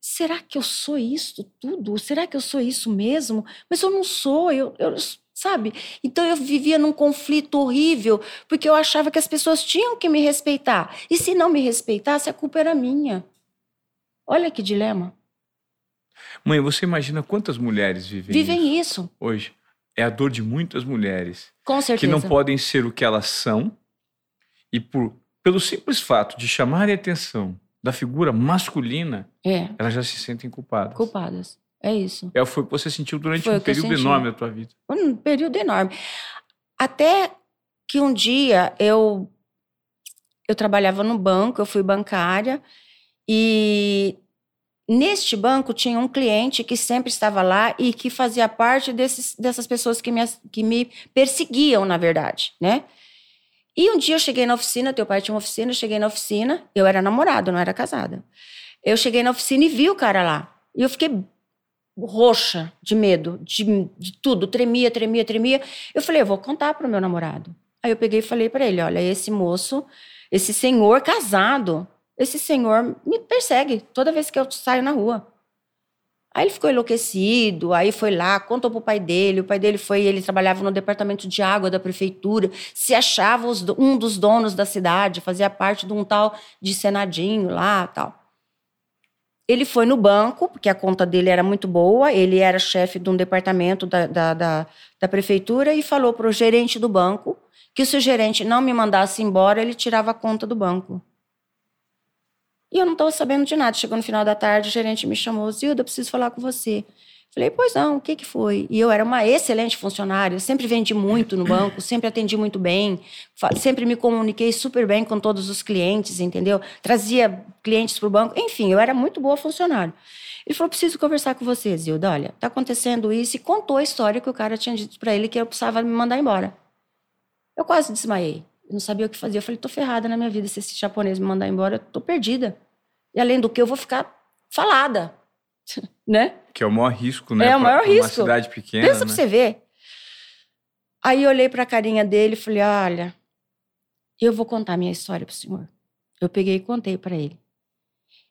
[SPEAKER 2] será que eu sou isso tudo? Será que eu sou isso mesmo? Mas eu não sou, eu, eu- sabe? Então eu vivia num conflito horrível, porque eu achava que as pessoas tinham que me respeitar. E se não me respeitasse, a culpa era minha. Olha que dilema.
[SPEAKER 1] Mãe, você imagina quantas mulheres vivem,
[SPEAKER 2] Vivem
[SPEAKER 1] isso
[SPEAKER 2] isso,
[SPEAKER 1] hoje? É a dor de muitas mulheres
[SPEAKER 2] com
[SPEAKER 1] que
[SPEAKER 2] certeza.
[SPEAKER 1] não podem ser o que elas são e por pelo simples fato de chamarem a atenção da figura masculina,
[SPEAKER 2] É,
[SPEAKER 1] elas já se sentem culpadas.
[SPEAKER 2] culpadas. É isso.
[SPEAKER 1] É, foi o que você sentiu durante
[SPEAKER 2] Foi
[SPEAKER 1] um
[SPEAKER 2] que
[SPEAKER 1] período enorme da tua vida.
[SPEAKER 2] um período enorme. Até que um dia eu eu trabalhava no banco, eu fui bancária e neste banco tinha um cliente que sempre estava lá e que fazia parte desses, dessas pessoas que me, que me perseguiam, na verdade, né? E um dia eu cheguei na oficina, teu pai tinha uma oficina, eu cheguei na oficina, eu era namorada, não era casada. Eu cheguei na oficina e vi o cara lá. E eu fiquei roxa de medo, de, de tudo, tremia, tremia, tremia. Eu falei, eu vou contar para o meu namorado. Aí eu peguei e falei para ele, olha, esse moço, esse senhor casado, esse senhor me persegue toda vez que eu saio na rua. Aí ele ficou enlouquecido, aí foi lá, contou pro pai dele, o pai dele foi, ele trabalhava no departamento de água da prefeitura, se achava os um dos donos da cidade, fazia parte de um tal de senadinho lá, tal. Ele foi no banco, porque a conta dele era muito boa, ele era chefe de um departamento da, da, da, da prefeitura e falou para o gerente do banco que se o gerente não me mandasse embora, ele tirava a conta do banco. E eu não estava sabendo de nada. Chegou no final da tarde, o gerente me chamou, Zilda, eu preciso falar com você. Falei, pois não, o que, que foi? E eu era uma excelente funcionária, sempre vendi muito no banco, [coughs] sempre atendi muito bem, sempre me comuniquei super bem com todos os clientes, entendeu? Trazia clientes para o banco, enfim, eu era muito boa funcionária. Ele falou, preciso conversar com você, Zilda, olha, tá acontecendo isso, e contou a história que o cara tinha dito para ele que eu precisava me mandar embora. Eu quase desmaiei, não sabia o que fazer, eu falei, tô ferrada na minha vida, se esse japonês me mandar embora, eu tô perdida. E além do que, eu vou ficar falada, [laughs] né?
[SPEAKER 1] Que é o maior risco, né?
[SPEAKER 2] É o maior
[SPEAKER 1] pra Uma
[SPEAKER 2] risco.
[SPEAKER 1] cidade pequena,
[SPEAKER 2] Pensa
[SPEAKER 1] né?
[SPEAKER 2] pra você ver. Aí eu olhei pra carinha dele e falei: olha, eu vou contar minha história pro senhor. Eu peguei e contei pra ele.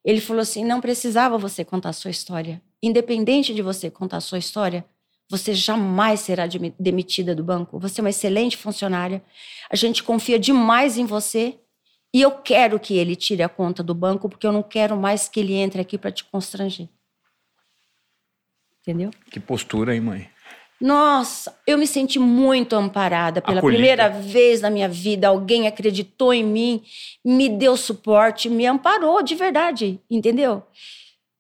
[SPEAKER 2] Ele falou assim: não precisava você contar a sua história. Independente de você contar a sua história, você jamais será demi- demitida do banco. Você é uma excelente funcionária. A gente confia demais em você. E eu quero que ele tire a conta do banco, porque eu não quero mais que ele entre aqui para te constranger. Entendeu?
[SPEAKER 1] Que postura, hein, mãe?
[SPEAKER 2] Nossa, eu me senti muito amparada. Pela
[SPEAKER 1] Acolhida.
[SPEAKER 2] primeira vez na minha vida, alguém acreditou em mim, me deu suporte, me amparou de verdade, entendeu?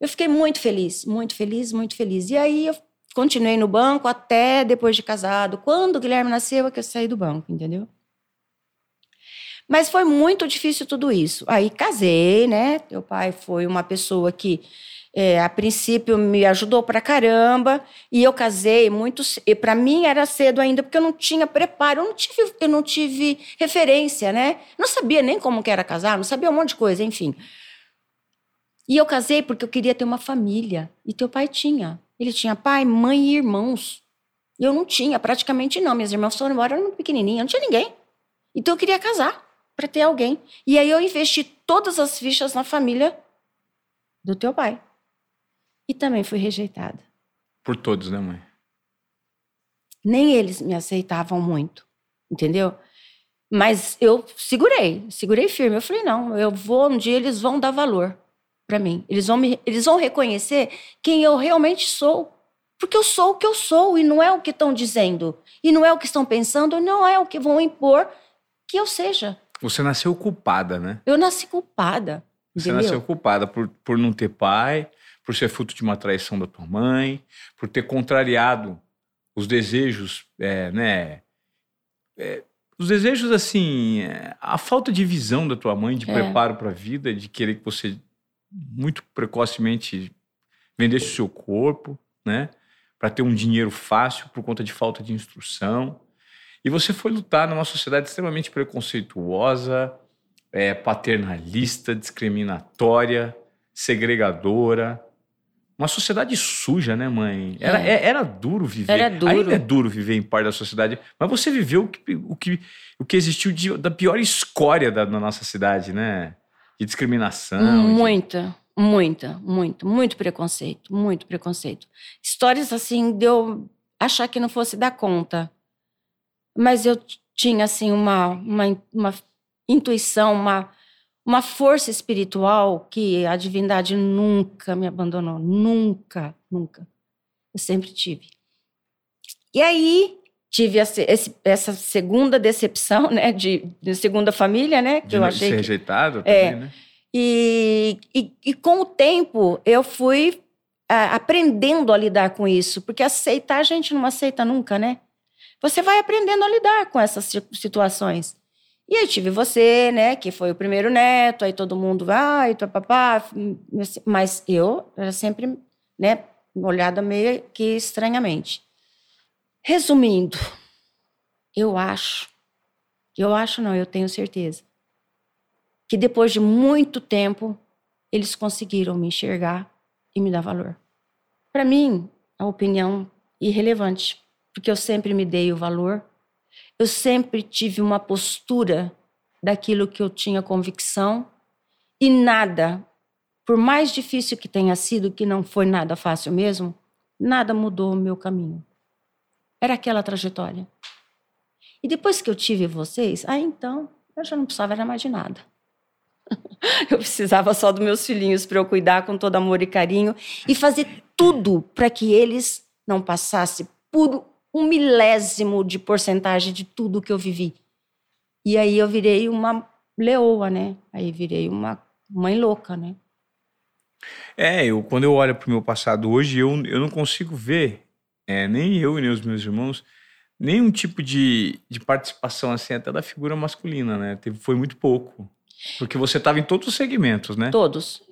[SPEAKER 2] Eu fiquei muito feliz, muito feliz, muito feliz. E aí eu continuei no banco até depois de casado. Quando o Guilherme nasceu, é que eu saí do banco, entendeu? Mas foi muito difícil tudo isso. Aí casei, né? Teu pai foi uma pessoa que, é, a princípio, me ajudou pra caramba. E eu casei muito. E para mim era cedo ainda, porque eu não tinha preparo, eu não tive, eu não tive referência, né? Não sabia nem como que era casar, não sabia um monte de coisa, enfim. E eu casei porque eu queria ter uma família. E teu pai tinha. Ele tinha pai, mãe e irmãos. E eu não tinha, praticamente não. Minhas irmãs foram embora, eu era muito pequenininha, não tinha ninguém. Então eu queria casar para ter alguém. E aí eu investi todas as fichas na família do teu pai. E também fui rejeitada.
[SPEAKER 1] Por todos, né, mãe?
[SPEAKER 2] Nem eles me aceitavam muito, entendeu? Mas eu segurei, segurei firme. Eu falei, não, eu vou, um dia eles vão dar valor para mim. Eles vão, me, eles vão reconhecer quem eu realmente sou. Porque eu sou o que eu sou e não é o que estão dizendo. E não é o que estão pensando, não é o que vão impor que eu seja.
[SPEAKER 1] Você nasceu culpada, né?
[SPEAKER 2] Eu nasci culpada.
[SPEAKER 1] Você
[SPEAKER 2] entendeu?
[SPEAKER 1] nasceu culpada por, por não ter pai, por ser fruto de uma traição da tua mãe, por ter contrariado os desejos, é, né? É, os desejos, assim, é, a falta de visão da tua mãe, de
[SPEAKER 2] É.
[SPEAKER 1] preparo para a vida, de querer que você muito precocemente vendesse o seu corpo, né? Para ter um dinheiro fácil por conta de falta de instrução. E você foi lutar numa sociedade extremamente preconceituosa, é, paternalista, discriminatória, segregadora. Uma sociedade suja, né, mãe? Era,
[SPEAKER 2] É.
[SPEAKER 1] é- era duro viver.
[SPEAKER 2] Era duro.
[SPEAKER 1] Ainda é duro viver em parte da sociedade. Mas você viveu o que, o que, o que existiu de- da pior escória da, da nossa cidade, né? De discriminação. de-
[SPEAKER 2] Muita, muita, muito, muito preconceito, muito preconceito. Histórias assim de eu achar que não fosse dar conta. Mas eu tinha assim uma, uma, uma intuição, uma, uma força espiritual que a divindade nunca me abandonou, nunca, nunca. Eu sempre tive. E aí tive essa, essa segunda decepção, né, de, de segunda família, né, que
[SPEAKER 1] de
[SPEAKER 2] eu achei
[SPEAKER 1] ser
[SPEAKER 2] que
[SPEAKER 1] rejeitado
[SPEAKER 2] É.
[SPEAKER 1] também, né?
[SPEAKER 2] e, e, e com o tempo eu fui ah, aprendendo a lidar com isso, porque aceitar a gente não aceita nunca, né? Você vai aprendendo a lidar com essas si- situações. E aí tive você, né, que foi o primeiro neto, aí todo mundo vai, papapá, mas eu era sempre, né, olhada meio que estranhamente. Resumindo, eu acho, eu acho não, eu tenho certeza, que depois de muito tempo eles conseguiram me enxergar e me dar valor. Para mim, a opinião irrelevante, porque eu sempre me dei o valor, eu sempre tive uma postura daquilo que eu tinha convicção e nada, por mais difícil que tenha sido, que não foi nada fácil mesmo, nada mudou o meu caminho. Era aquela trajetória. E depois que eu tive vocês, ah, então, eu já não precisava era mais de nada. [laughs] Eu precisava só dos meus filhinhos para eu cuidar com todo amor e carinho e fazer tudo para que eles não passassem por um milésimo de porcentagem de tudo que eu vivi. E aí eu virei uma leoa, né? Aí virei uma mãe louca, né?
[SPEAKER 1] É, eu, quando eu olho para o meu passado hoje, eu, eu não consigo ver, é, nem eu e nem os meus irmãos, nenhum tipo de, de participação assim, até da figura masculina, né? Teve, foi muito pouco. Porque você estava em todos os segmentos, né?
[SPEAKER 2] Todos.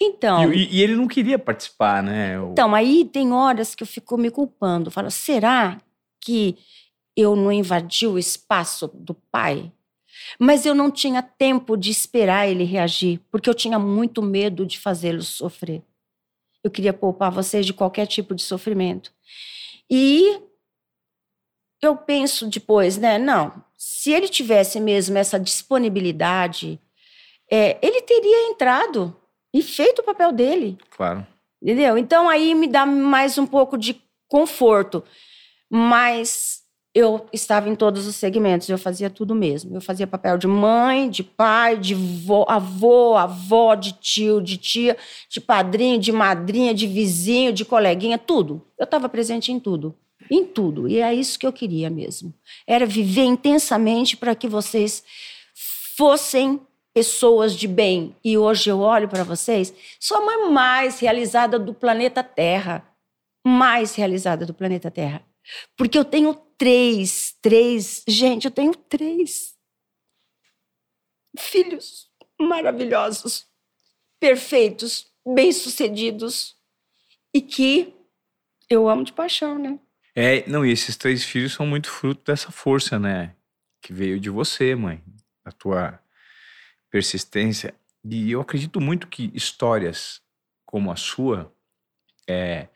[SPEAKER 2] Então,
[SPEAKER 1] E, e ele não queria participar, né? O-
[SPEAKER 2] Então, aí tem horas que eu fico me culpando. Falo, será que eu não invadi o espaço do pai? Mas eu não tinha tempo de esperar ele reagir, porque eu tinha muito medo de fazê-lo sofrer. Eu queria poupar vocês de qualquer tipo de sofrimento. E eu penso depois, né? Não, se ele tivesse mesmo essa disponibilidade, é, ele teria entrado e feito o papel dele.
[SPEAKER 1] Claro.
[SPEAKER 2] Entendeu? Então aí me dá mais um pouco de conforto. Mas eu estava em todos os segmentos, eu fazia tudo mesmo. Eu fazia papel de mãe, de pai, de vô, avô, avó, de tio, de tia, de padrinho, de madrinha, de vizinho, de coleguinha, tudo. Eu estava presente em tudo. Em tudo. E é isso que eu queria mesmo. Era viver intensamente para que vocês fossem pessoas de bem. E hoje eu olho para vocês, sou a mãe mais realizada do planeta Terra. Mais realizada do planeta Terra. Porque eu tenho três, três, gente, eu tenho três filhos maravilhosos, perfeitos, bem-sucedidos e que eu amo de paixão, né?
[SPEAKER 1] É, não, e esses três filhos são muito fruto dessa força, né? Que veio de você, mãe. Da tua persistência. E eu acredito muito que histórias como a sua, é,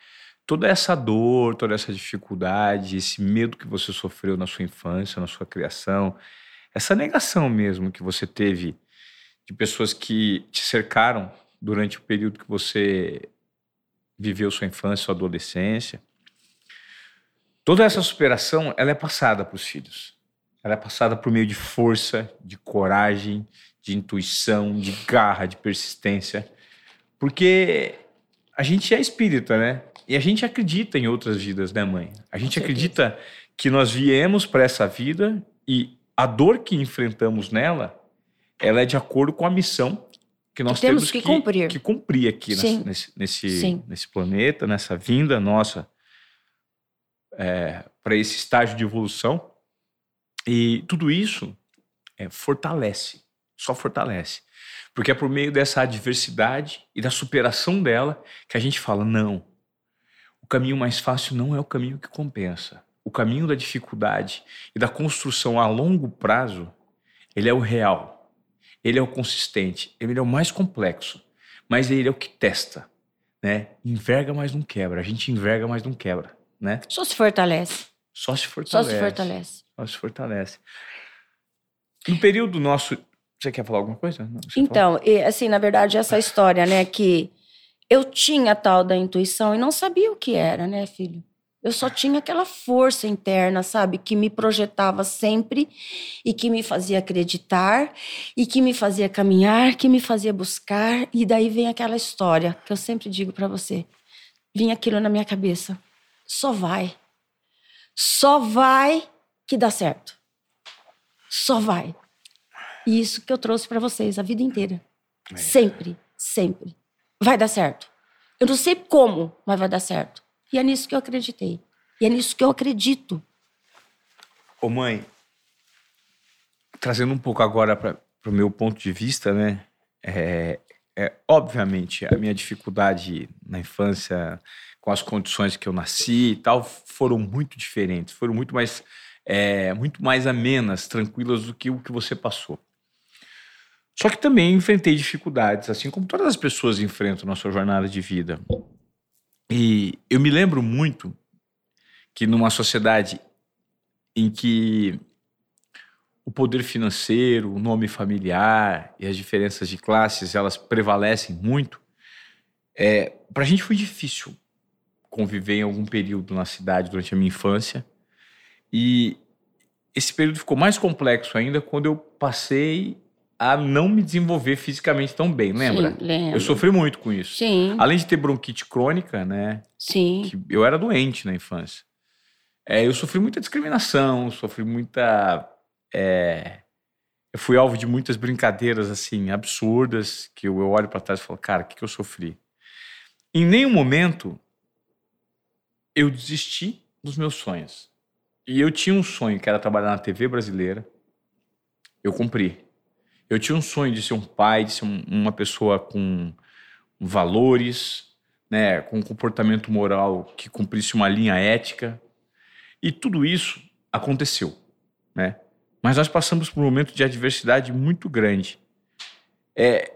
[SPEAKER 1] toda essa dor, toda essa dificuldade, esse medo que você sofreu na sua infância, na sua criação, essa negação mesmo que você teve de pessoas que te cercaram durante o período que você viveu sua infância, sua adolescência. Toda essa superação, ela é passada para os filhos. Ela é passada por meio de força, de coragem, de intuição, de garra, de persistência. Porque a gente é espírita, né? E a gente acredita em outras vidas, né, mãe? A gente acredita que nós viemos para essa vida e a dor que enfrentamos nela, ela é de acordo com a missão que nós
[SPEAKER 2] temos
[SPEAKER 1] temos
[SPEAKER 2] que cumprir.
[SPEAKER 1] que cumprir aqui
[SPEAKER 2] Sim.
[SPEAKER 1] nesse, nesse,
[SPEAKER 2] Sim.
[SPEAKER 1] nesse planeta, nessa vinda nossa para esse estágio de evolução. E tudo isso é, fortalece, só fortalece. Porque é por meio dessa adversidade e da superação dela que a gente fala: não, caminho mais fácil não é o caminho que compensa. o caminho da dificuldade e da construção a longo prazo, ele é o real. Ele é o consistente, ele é o mais complexo, mas ele é o que testa, né? Enverga, mas não quebra. A gente enverga, mas não quebra, né?
[SPEAKER 2] Só se fortalece.
[SPEAKER 1] Só se fortalece.
[SPEAKER 2] Só se fortalece.
[SPEAKER 1] Só se fortalece. No período nosso, você quer falar alguma coisa? Não,
[SPEAKER 2] então, e, assim, na verdade, essa história, né, que eu tinha tal da intuição e não sabia o que era, né, filho? Eu só tinha aquela força interna, sabe, que me projetava sempre e que me fazia acreditar e que me fazia caminhar, que me fazia buscar. E daí vem aquela história que eu sempre digo para você. Vinha aquilo na minha cabeça. Só vai. Só vai que dá certo. Só vai. E isso que eu trouxe para vocês a vida inteira. É. Sempre, sempre. Vai dar certo. Eu não sei como, mas vai dar certo. E é nisso que eu acreditei. E é nisso que eu acredito.
[SPEAKER 1] Ô mãe, trazendo um pouco agora para o meu ponto de vista, né? É, é, obviamente, a minha dificuldade na infância, com as condições que eu nasci e tal, foram muito diferentes, foram muito mais, é, muito mais amenas, tranquilas do que o que você passou. Só que também enfrentei dificuldades, assim como todas as pessoas enfrentam na sua jornada de vida. E eu me lembro muito que numa sociedade em que o poder financeiro, o nome familiar e as diferenças de classes elas prevalecem muito, é, para a gente foi difícil conviver em algum período na cidade durante a minha infância e esse período ficou mais complexo ainda quando eu passei a não me desenvolver fisicamente tão bem, lembra?
[SPEAKER 2] Sim, lembro.
[SPEAKER 1] Eu sofri muito com isso.
[SPEAKER 2] Sim.
[SPEAKER 1] Além de ter bronquite crônica, né?
[SPEAKER 2] Sim.
[SPEAKER 1] eu era doente na infância. É, eu sofri muita discriminação, sofri muita. É, eu fui alvo de muitas brincadeiras assim absurdas que eu, eu olho para trás e falo, cara, o que, que eu sofri? Em nenhum momento eu desisti dos meus sonhos. E eu tinha um sonho que era trabalhar na TV brasileira. Eu cumpri. Eu tinha um sonho de ser um pai, de ser um, uma pessoa com valores, né, com um comportamento moral que cumprisse uma linha ética. E tudo isso aconteceu, né? Mas nós passamos por um momento de adversidade muito grande. É,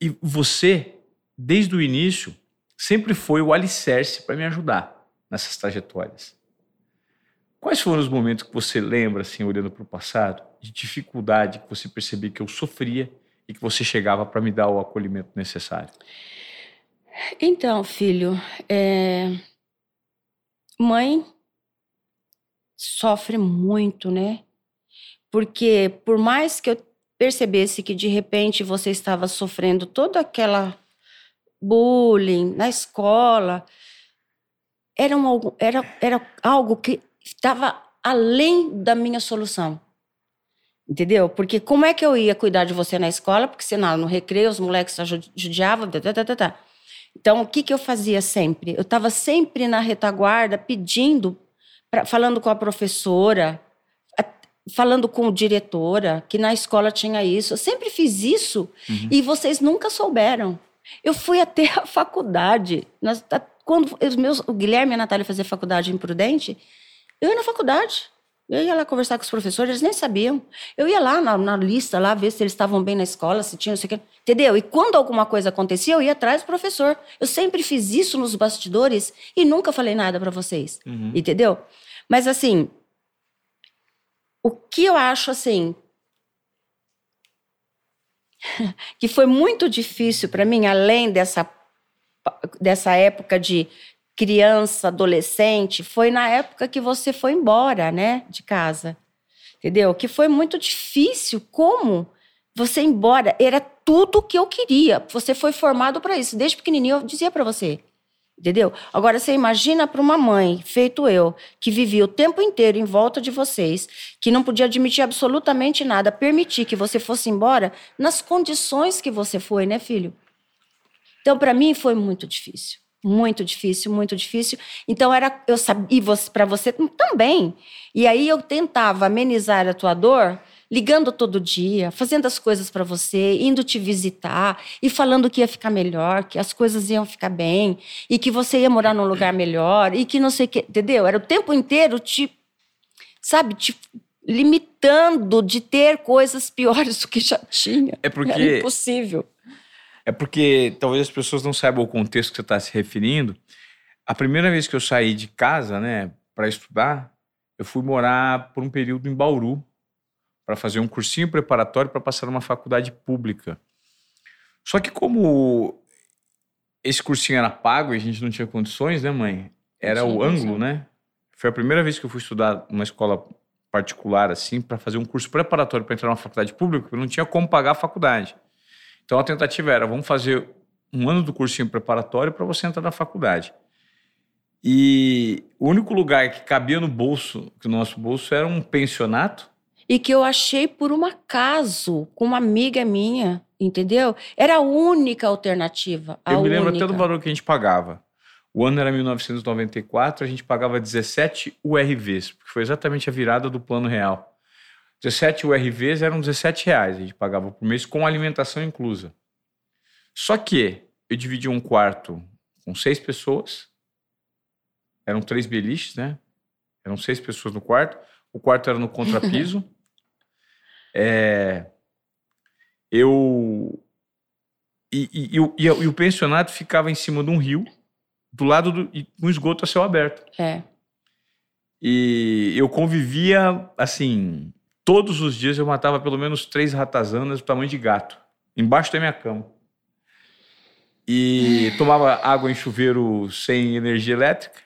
[SPEAKER 1] e você, desde o início, sempre foi o alicerce para me ajudar nessas trajetórias. Quais foram os momentos que você lembra, assim, olhando para o passado, de dificuldade que você percebia que eu sofria e que você chegava para me dar o acolhimento necessário?
[SPEAKER 2] Então, filho, é... mãe sofre muito, né? Porque por mais que eu percebesse que de repente você estava sofrendo toda aquela bullying na escola, era, um, era, era algo que estava além da minha solução. Entendeu? Porque como é que eu ia cuidar de você na escola? Porque senão no recreio os moleques judiavam. Tá, tá, tá, tá. Então, o que, que eu fazia sempre? Eu estava sempre na retaguarda pedindo, pra, falando com a professora, falando com a diretora, que na escola tinha isso. Eu sempre fiz isso uhum. e vocês nunca souberam. Eu fui até a faculdade. Nós, quando os meus, o Guilherme e a Natália faziam faculdade em Prudente, eu ia na faculdade. Eu ia lá conversar com os professores, eles nem sabiam. Eu ia lá na, na lista, lá ver se eles estavam bem na escola, se tinham, não sei o quê. Entendeu? E quando alguma coisa acontecia, eu ia atrás do professor. Eu sempre fiz isso nos bastidores e nunca falei nada para vocês. Uhum. Entendeu? Mas assim, o que eu acho assim [laughs] que foi muito difícil para mim, além dessa dessa época de criança, adolescente, foi na época que você foi embora, né, de casa. Entendeu? Que foi muito difícil como você ir embora, era tudo que eu queria. Você foi formado para isso. Desde pequenininho eu dizia para você. Entendeu? Agora você imagina para uma mãe, feito eu, que vivia o tempo inteiro em volta de vocês, que não podia admitir absolutamente nada, permitir que você fosse embora nas condições que você foi, né, filho? Então, para mim foi muito difícil. Muito difícil, muito difícil. Então era eu sabia para você também. E aí eu tentava amenizar a tua dor ligando todo dia, fazendo as coisas para você, indo te visitar e falando que ia ficar melhor, que as coisas iam ficar bem e que você ia morar num lugar melhor e que não sei o que, entendeu? Era o tempo inteiro te, sabe, te limitando de ter coisas piores do que já tinha.
[SPEAKER 1] É porque
[SPEAKER 2] Era impossível.
[SPEAKER 1] É porque talvez as pessoas não saibam o contexto que você está se referindo. A primeira vez que eu saí de casa, né, para estudar, eu fui morar por um período em Bauru para fazer um cursinho preparatório para passar numa faculdade pública. Só que como esse cursinho era pago e a gente não tinha condições, né, mãe? Era o ângulo, né? Foi a primeira vez que eu fui estudar numa escola particular assim para fazer um curso preparatório para entrar numa faculdade pública, eu não tinha como pagar a faculdade. Então a tentativa era, vamos fazer um ano do cursinho preparatório para você entrar na faculdade. E o único lugar que cabia no bolso, que o nosso bolso era um pensionato.
[SPEAKER 2] E que eu achei por um acaso com uma amiga minha, entendeu? Era a única alternativa. A
[SPEAKER 1] eu me lembro
[SPEAKER 2] única.
[SPEAKER 1] até do valor que a gente pagava. O ano era 1994, a gente pagava 17 URVs, porque foi exatamente a virada do plano real. 17 URVs eram 17 reais, a gente pagava por mês com alimentação inclusa. Só que eu dividi um quarto com seis pessoas, eram três beliches, né? Eram seis pessoas no quarto. O quarto era no contrapiso. [laughs] é, eu e, e, e, o, e, o pensionato ficava em cima de um rio do lado do um esgoto a céu aberto.
[SPEAKER 2] É.
[SPEAKER 1] E eu convivia assim, todos os dias eu matava pelo menos três ratazanas do tamanho de gato, embaixo da minha cama. E tomava água em chuveiro sem energia elétrica,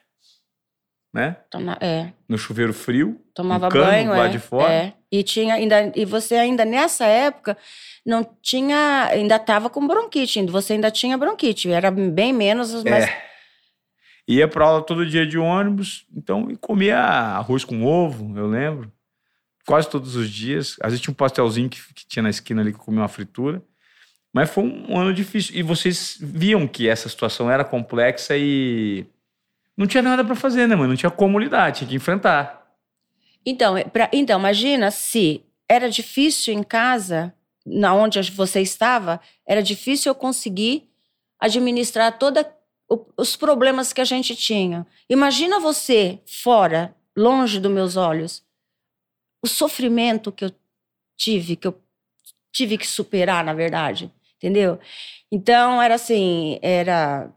[SPEAKER 1] né?
[SPEAKER 2] Toma, é.
[SPEAKER 1] No chuveiro frio.
[SPEAKER 2] Tomava
[SPEAKER 1] cano
[SPEAKER 2] banho,
[SPEAKER 1] lá
[SPEAKER 2] é,
[SPEAKER 1] de fora.
[SPEAKER 2] É. E tinha ainda e você ainda nessa época não tinha, ainda estava com bronquite, você ainda tinha bronquite, era bem menos, mas
[SPEAKER 1] É. Ia pra aula todo dia de ônibus, então e comia arroz com ovo, eu lembro. Quase todos os dias. Às vezes tinha um pastelzinho que, que tinha na esquina ali que comia uma fritura. Mas foi um ano difícil. E vocês viam que essa situação era complexa e não tinha nada para fazer, né, mano? Não tinha como lidar, tinha que enfrentar.
[SPEAKER 2] Então, é pra, então, imagina se era difícil em casa, na onde você estava, era difícil eu conseguir administrar todos os problemas que a gente tinha. Imagina você fora, longe dos meus olhos, o sofrimento que eu tive, que eu tive que superar, na verdade, entendeu? Então, era assim, era...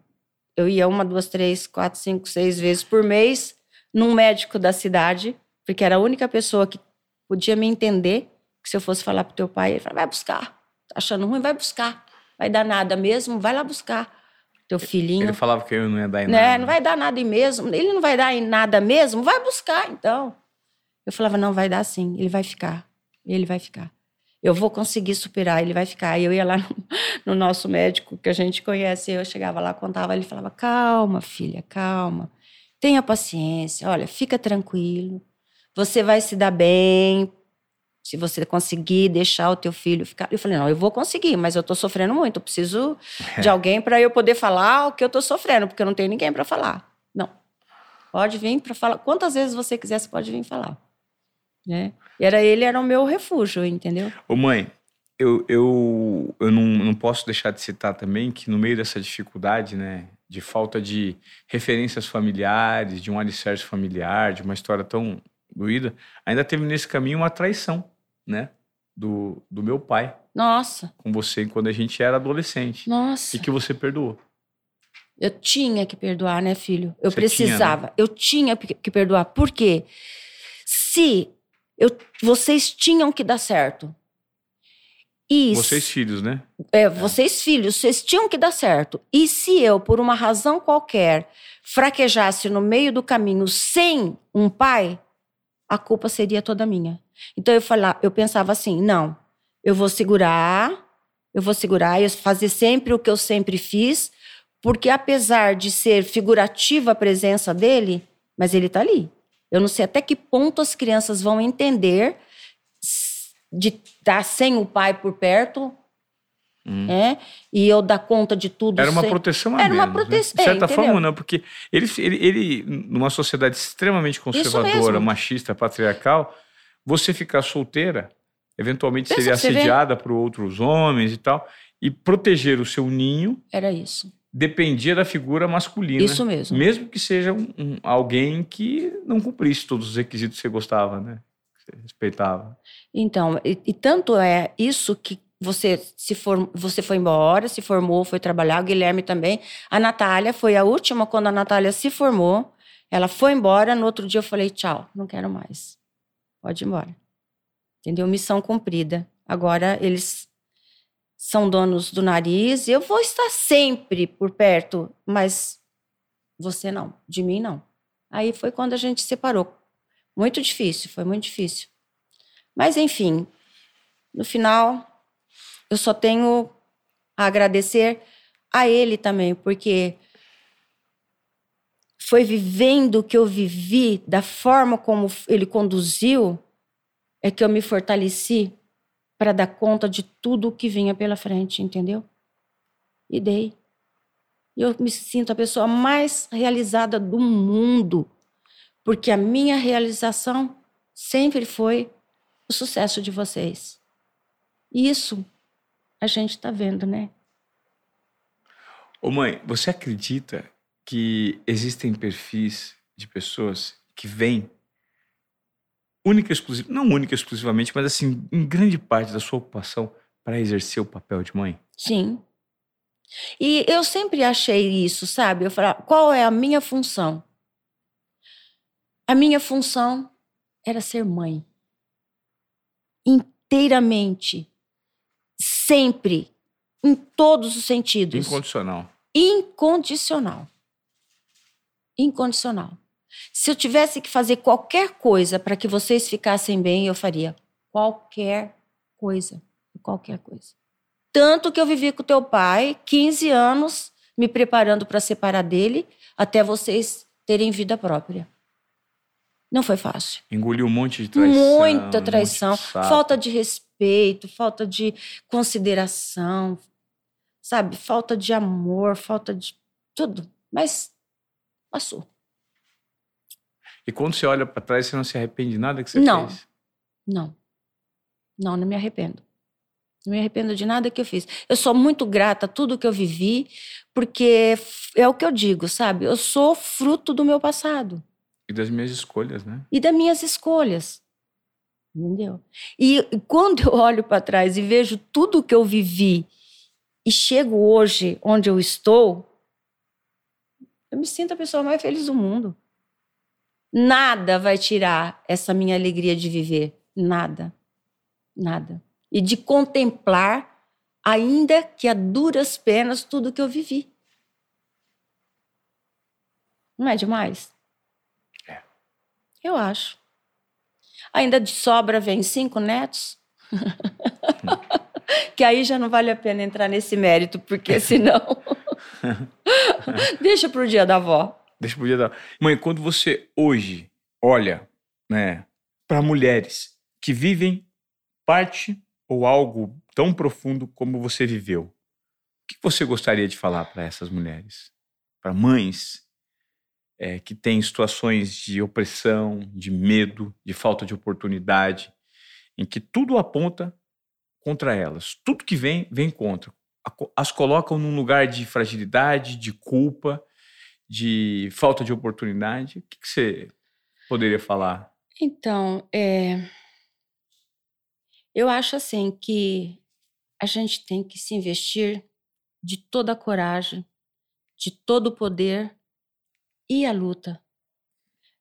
[SPEAKER 2] Eu ia uma, duas, três, quatro, cinco, seis vezes por mês num médico da cidade, porque era a única pessoa que podia me entender, que se eu fosse falar pro teu pai, ele falava, vai buscar. Tá achando ruim? Vai buscar. Vai dar nada mesmo? Vai lá buscar. Teu filhinho.
[SPEAKER 1] Ele falava que eu não ia dar em
[SPEAKER 2] né?
[SPEAKER 1] nada.
[SPEAKER 2] Não vai dar nada em mesmo. Ele não vai dar em nada mesmo? Vai buscar, então. Eu falava, não, vai dar sim. Ele vai ficar. Ele vai ficar. Eu vou conseguir superar, ele vai ficar. E eu ia lá no, no nosso médico, que a gente conhece, eu chegava lá, contava, ele falava, calma, filha, calma. Tenha paciência, olha, fica tranquilo. Você vai se dar bem, se você conseguir deixar o teu filho ficar. Eu falei, não, eu vou conseguir, mas eu tô sofrendo muito. Eu preciso [laughs] de alguém para eu poder falar o que eu tô sofrendo, porque eu não tenho ninguém para falar. Não. Pode vir para falar. Quantas vezes você quiser, você pode vir falar. Né? E era ele, era o meu refúgio, entendeu?
[SPEAKER 1] Ô mãe, eu, eu, eu não, não posso deixar de citar também que no meio dessa dificuldade, né, de falta de referências familiares, de um alicerce familiar, de uma história tão doída, ainda teve nesse caminho uma traição, né, do, do meu pai
[SPEAKER 2] Nossa,
[SPEAKER 1] com você quando a gente era adolescente.
[SPEAKER 2] nossa.
[SPEAKER 1] E que você perdoou.
[SPEAKER 2] Eu tinha que perdoar, né, filho? Eu
[SPEAKER 1] Você tinha,
[SPEAKER 2] precisava. Eu tinha que que perdoar. Por quê? Se eu, vocês tinham que dar certo. E
[SPEAKER 1] Vocês filhos, né?
[SPEAKER 2] é, vocês filhos, vocês tinham que dar certo. E se eu, por uma razão qualquer, fraquejasse no meio do caminho sem um pai, a culpa seria toda minha. Então eu falar, eu pensava assim, não, eu vou segurar, eu vou segurar e fazer sempre o que eu sempre fiz, porque apesar de ser figurativa a presença dele, mas ele está ali. Eu não sei até que ponto as crianças vão entender de estar sem o pai por perto,
[SPEAKER 1] Hum.
[SPEAKER 2] né? E eu dar conta de tudo.
[SPEAKER 1] Era uma
[SPEAKER 2] sem-
[SPEAKER 1] proteção a
[SPEAKER 2] Era uma
[SPEAKER 1] menos, né?
[SPEAKER 2] proteção,
[SPEAKER 1] De certa
[SPEAKER 2] é,
[SPEAKER 1] forma, não, porque ele, ele, ele, numa sociedade extremamente conservadora, machista, patriarcal, você ficar solteira eventualmente
[SPEAKER 2] Pensa
[SPEAKER 1] seria assediada por outros homens e tal, e proteger o seu ninho
[SPEAKER 2] Era isso.
[SPEAKER 1] Dependia da figura masculina.
[SPEAKER 2] Isso mesmo.
[SPEAKER 1] Mesmo que seja um- um- alguém que não cumprisse todos os requisitos que você gostava, né? Que você respeitava.
[SPEAKER 2] Então, e, e tanto é isso que você se form, você foi embora, se formou, foi trabalhar, o Guilherme também. A Natália foi a última quando a Natália se formou. Ela foi embora, no outro dia eu falei: "Tchau, não quero mais. Pode ir embora". Entendeu? Missão cumprida. Agora eles são donos do nariz, eu vou estar sempre por perto, mas você não, de mim não. Aí foi quando a gente separou. Muito difícil, foi muito difícil. Mas enfim, no final, eu só tenho a agradecer a ele também, porque foi vivendo o que eu vivi, da forma como ele conduziu, é que eu me fortaleci para dar conta de tudo o que vinha pela frente, entendeu? E dei. Eu me sinto a pessoa mais realizada do mundo, porque a minha realização sempre foi o sucesso de vocês. Isso a gente está vendo, né?
[SPEAKER 1] Ô mãe, você acredita que existem perfis de pessoas que vêm única exclusiva, não única exclusivamente, mas assim, em grande parte da sua ocupação para exercer o papel de mãe?
[SPEAKER 2] Sim. E eu sempre achei isso, sabe? Eu falava, qual é a minha função? A minha função era ser mãe. Inteiramente. Sempre. Em todos os sentidos.
[SPEAKER 1] Incondicional.
[SPEAKER 2] Incondicional. Incondicional. Se eu tivesse que fazer qualquer coisa para que vocês ficassem bem, eu faria qualquer coisa. Qualquer coisa. Tanto que eu vivi com teu pai 15 anos me preparando para separar dele até vocês terem vida própria. Não foi fácil.
[SPEAKER 1] Engoliu um monte de traição. um
[SPEAKER 2] Muita
[SPEAKER 1] de
[SPEAKER 2] traição,
[SPEAKER 1] sapo.
[SPEAKER 2] falta de respeito, falta de consideração, sabe? Falta de amor, falta de tudo. Mas passou.
[SPEAKER 1] E quando você olha para trás, você não se arrepende de nada que você
[SPEAKER 2] Não.
[SPEAKER 1] fez?
[SPEAKER 2] Não. Não, não me arrependo. Não me arrependo de nada que eu fiz. Eu sou muito grata a tudo que eu vivi, porque é o que eu digo, sabe? Eu sou fruto do meu passado
[SPEAKER 1] E das minhas escolhas, né?
[SPEAKER 2] e das minhas escolhas. Entendeu? E e quando eu olho para trás e vejo tudo que eu vivi e chego hoje onde eu estou, eu me sinto a pessoa mais feliz do mundo. Nada vai tirar essa minha alegria de viver. Nada. Nada. E de contemplar, ainda que a duras penas, tudo que eu vivi. Não é demais?
[SPEAKER 1] É.
[SPEAKER 2] Eu acho. Ainda de sobra vem cinco netos. [laughs] que aí já não vale a pena entrar nesse mérito, porque senão. [laughs] [laughs] Deixa pro dia da avó.
[SPEAKER 1] Deixa eu podia dar. Mãe, quando você hoje olha, né, para mulheres que vivem parte ou algo tão profundo como você viveu, o que você gostaria de falar para essas mulheres? Para mães é, que têm situações de opressão, de medo, de falta de oportunidade, em que tudo aponta contra elas. Tudo que vem, vem contra. As colocam num lugar de fragilidade, de culpa, de falta de oportunidade. O que, que você poderia falar?
[SPEAKER 2] Então, é, eu acho assim que a gente tem que se investir de toda a coragem, de todo o poder e a luta.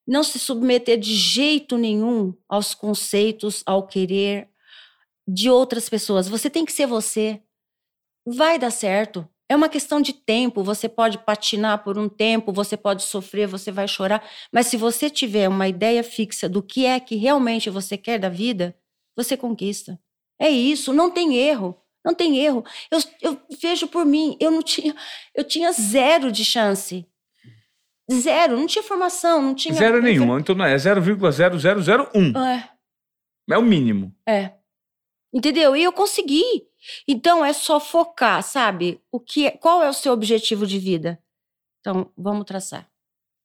[SPEAKER 2] Não se submeter de jeito nenhum aos conceitos, ao querer de outras pessoas. Você tem que ser você. Vai dar certo. É uma questão de tempo. Você pode patinar por um tempo, você pode sofrer, você vai chorar. Mas se você tiver uma ideia fixa do que é que realmente você quer da vida, você conquista. É isso, não tem erro. Não tem erro. Eu, eu vejo por mim, eu não tinha, eu tinha zero de chance. Zero, não tinha formação, não tinha.
[SPEAKER 1] Zero nenhuma. Então não é 0,0001.
[SPEAKER 2] É.
[SPEAKER 1] É o mínimo.
[SPEAKER 2] É. Entendeu? E eu consegui. Então é só focar, sabe? O que é, qual é o seu objetivo de vida? Então, vamos traçar. O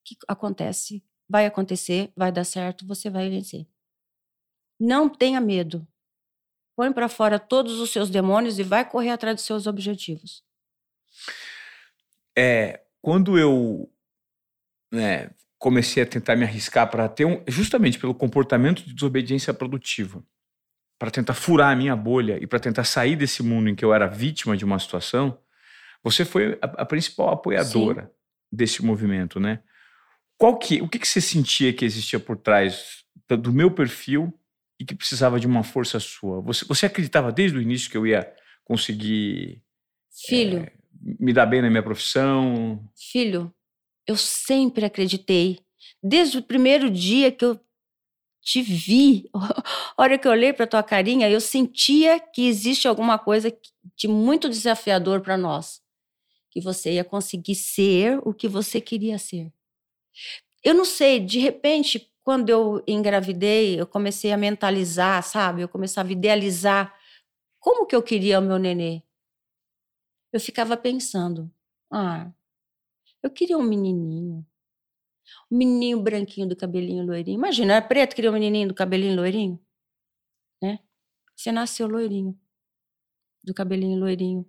[SPEAKER 2] que acontece? Vai acontecer, vai dar certo, você vai vencer. Não tenha medo. põe para fora todos os seus demônios e vai correr atrás dos seus objetivos.
[SPEAKER 1] É, quando eu né, comecei a tentar me arriscar para ter um, justamente pelo comportamento de desobediência produtiva, para tentar furar a minha bolha e para tentar sair desse mundo em que eu era vítima de uma situação, você foi a, a principal apoiadora Sim. desse movimento, né? Qual que, o que, que você sentia que existia por trás do meu perfil e que precisava de uma força sua? Você, você acreditava desde o início que eu ia conseguir
[SPEAKER 2] Filho, é,
[SPEAKER 1] me dar bem na minha profissão?
[SPEAKER 2] Filho, eu sempre acreditei. Desde o primeiro dia que eu te vi, [laughs] a hora que eu olhei para tua carinha, eu sentia que existe alguma coisa de muito desafiador para nós, que você ia conseguir ser o que você queria ser. Eu não sei, de repente, quando eu engravidei, eu comecei a mentalizar, sabe? Eu começava a idealizar como que eu queria o meu nenê. Eu ficava pensando, ah, eu queria um menininho. Um menininho branquinho do cabelinho loirinho. Imagina, era preto, queria um menininho do cabelinho loirinho. Né? Você nasceu loirinho. Do cabelinho loirinho.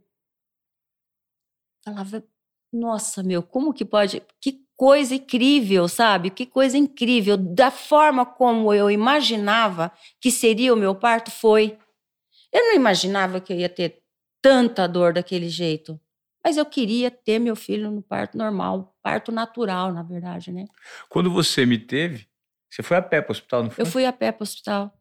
[SPEAKER 2] Falava, nossa, meu, como que pode. Que coisa incrível, sabe? Que coisa incrível. Da forma como eu imaginava que seria o meu parto, foi. Eu não imaginava que eu ia ter tanta dor daquele jeito. Mas eu queria ter meu filho no parto normal, parto natural, na verdade, né?
[SPEAKER 1] Quando você me teve, você foi a pé para o hospital, não foi?
[SPEAKER 2] Eu fui a pé para o hospital.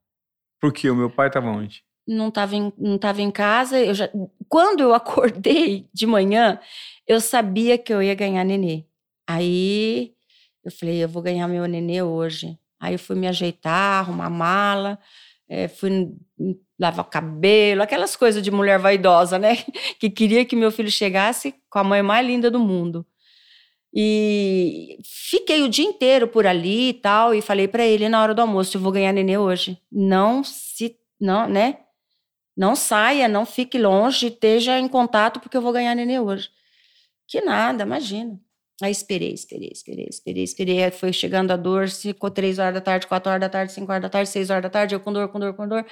[SPEAKER 1] Por quê? O meu pai estava onde?
[SPEAKER 2] Não estava em, não tava em casa. Eu já, quando eu acordei de manhã, eu sabia que eu ia ganhar nenê. Aí eu falei, eu vou ganhar meu nenê hoje. Aí eu fui me ajeitar, arrumar mala, é, fui lavar o cabelo, aquelas coisas de mulher vaidosa, né? [laughs] Que queria que meu filho chegasse com a mãe mais linda do mundo. E fiquei o dia inteiro por ali e tal, e falei para ele na hora do almoço, eu vou ganhar nenê hoje. Não se, não, né? Não saia, não fique longe, esteja em contato porque eu vou ganhar nenê hoje. Que nada, imagina. Aí esperei, esperei, esperei, esperei, esperei. Aí foi chegando a dor, ficou três horas da tarde, quatro horas da tarde, cinco horas da tarde, seis horas da tarde, eu com dor, com dor, com dor.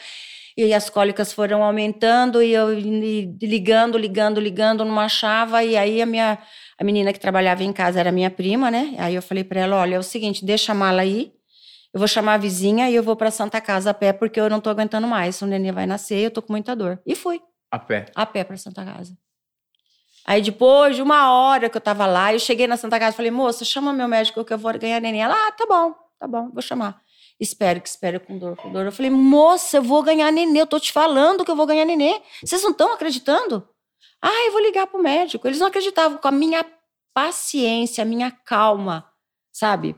[SPEAKER 2] E as cólicas foram aumentando e eu ligando, ligando, ligando, não achava. E aí a minha a menina que trabalhava em casa era minha prima, né? Aí eu falei para ela, olha, é o seguinte, deixa a mala aí. Eu vou chamar a vizinha e eu vou para Santa Casa a pé porque eu não tô aguentando mais. O neném vai nascer, eu tô com muita dor. E fui.
[SPEAKER 1] A pé.
[SPEAKER 2] A pé para Santa Casa. Aí depois de uma hora que eu tava lá, eu cheguei na Santa Casa e falei, moça, chama meu médico que eu vou ganhar neném. Ela, ah, tá bom, tá bom, vou chamar. Espero que espere com dor, com dor. Eu falei, moça, eu vou ganhar nenê. Eu tô te falando que eu vou ganhar nenê. Vocês não estão acreditando? Ah, eu vou ligar pro médico. Eles não acreditavam com a minha paciência, a minha calma, sabe?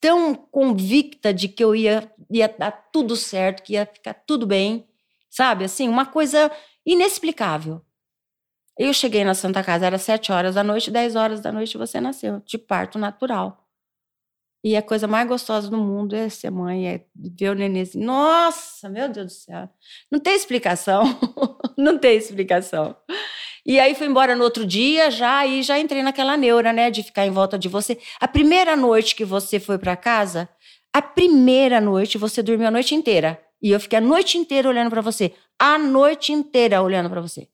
[SPEAKER 2] Tão convicta de que eu ia, ia dar tudo certo, que ia ficar tudo bem, sabe? Assim, uma coisa inexplicável. Eu cheguei na Santa Casa, era sete horas da noite, dez horas da noite você nasceu, de parto natural. E a coisa mais gostosa do mundo é ser mãe, é ver o neném assim. Nossa, meu Deus do céu. Não tem explicação. [laughs] não tem explicação. E aí fui embora no outro dia já e já entrei naquela neura, né, de ficar em volta de você. A primeira noite que você foi para casa, a primeira noite você dormiu a noite inteira. E eu fiquei a noite inteira olhando para você. A noite inteira olhando para você.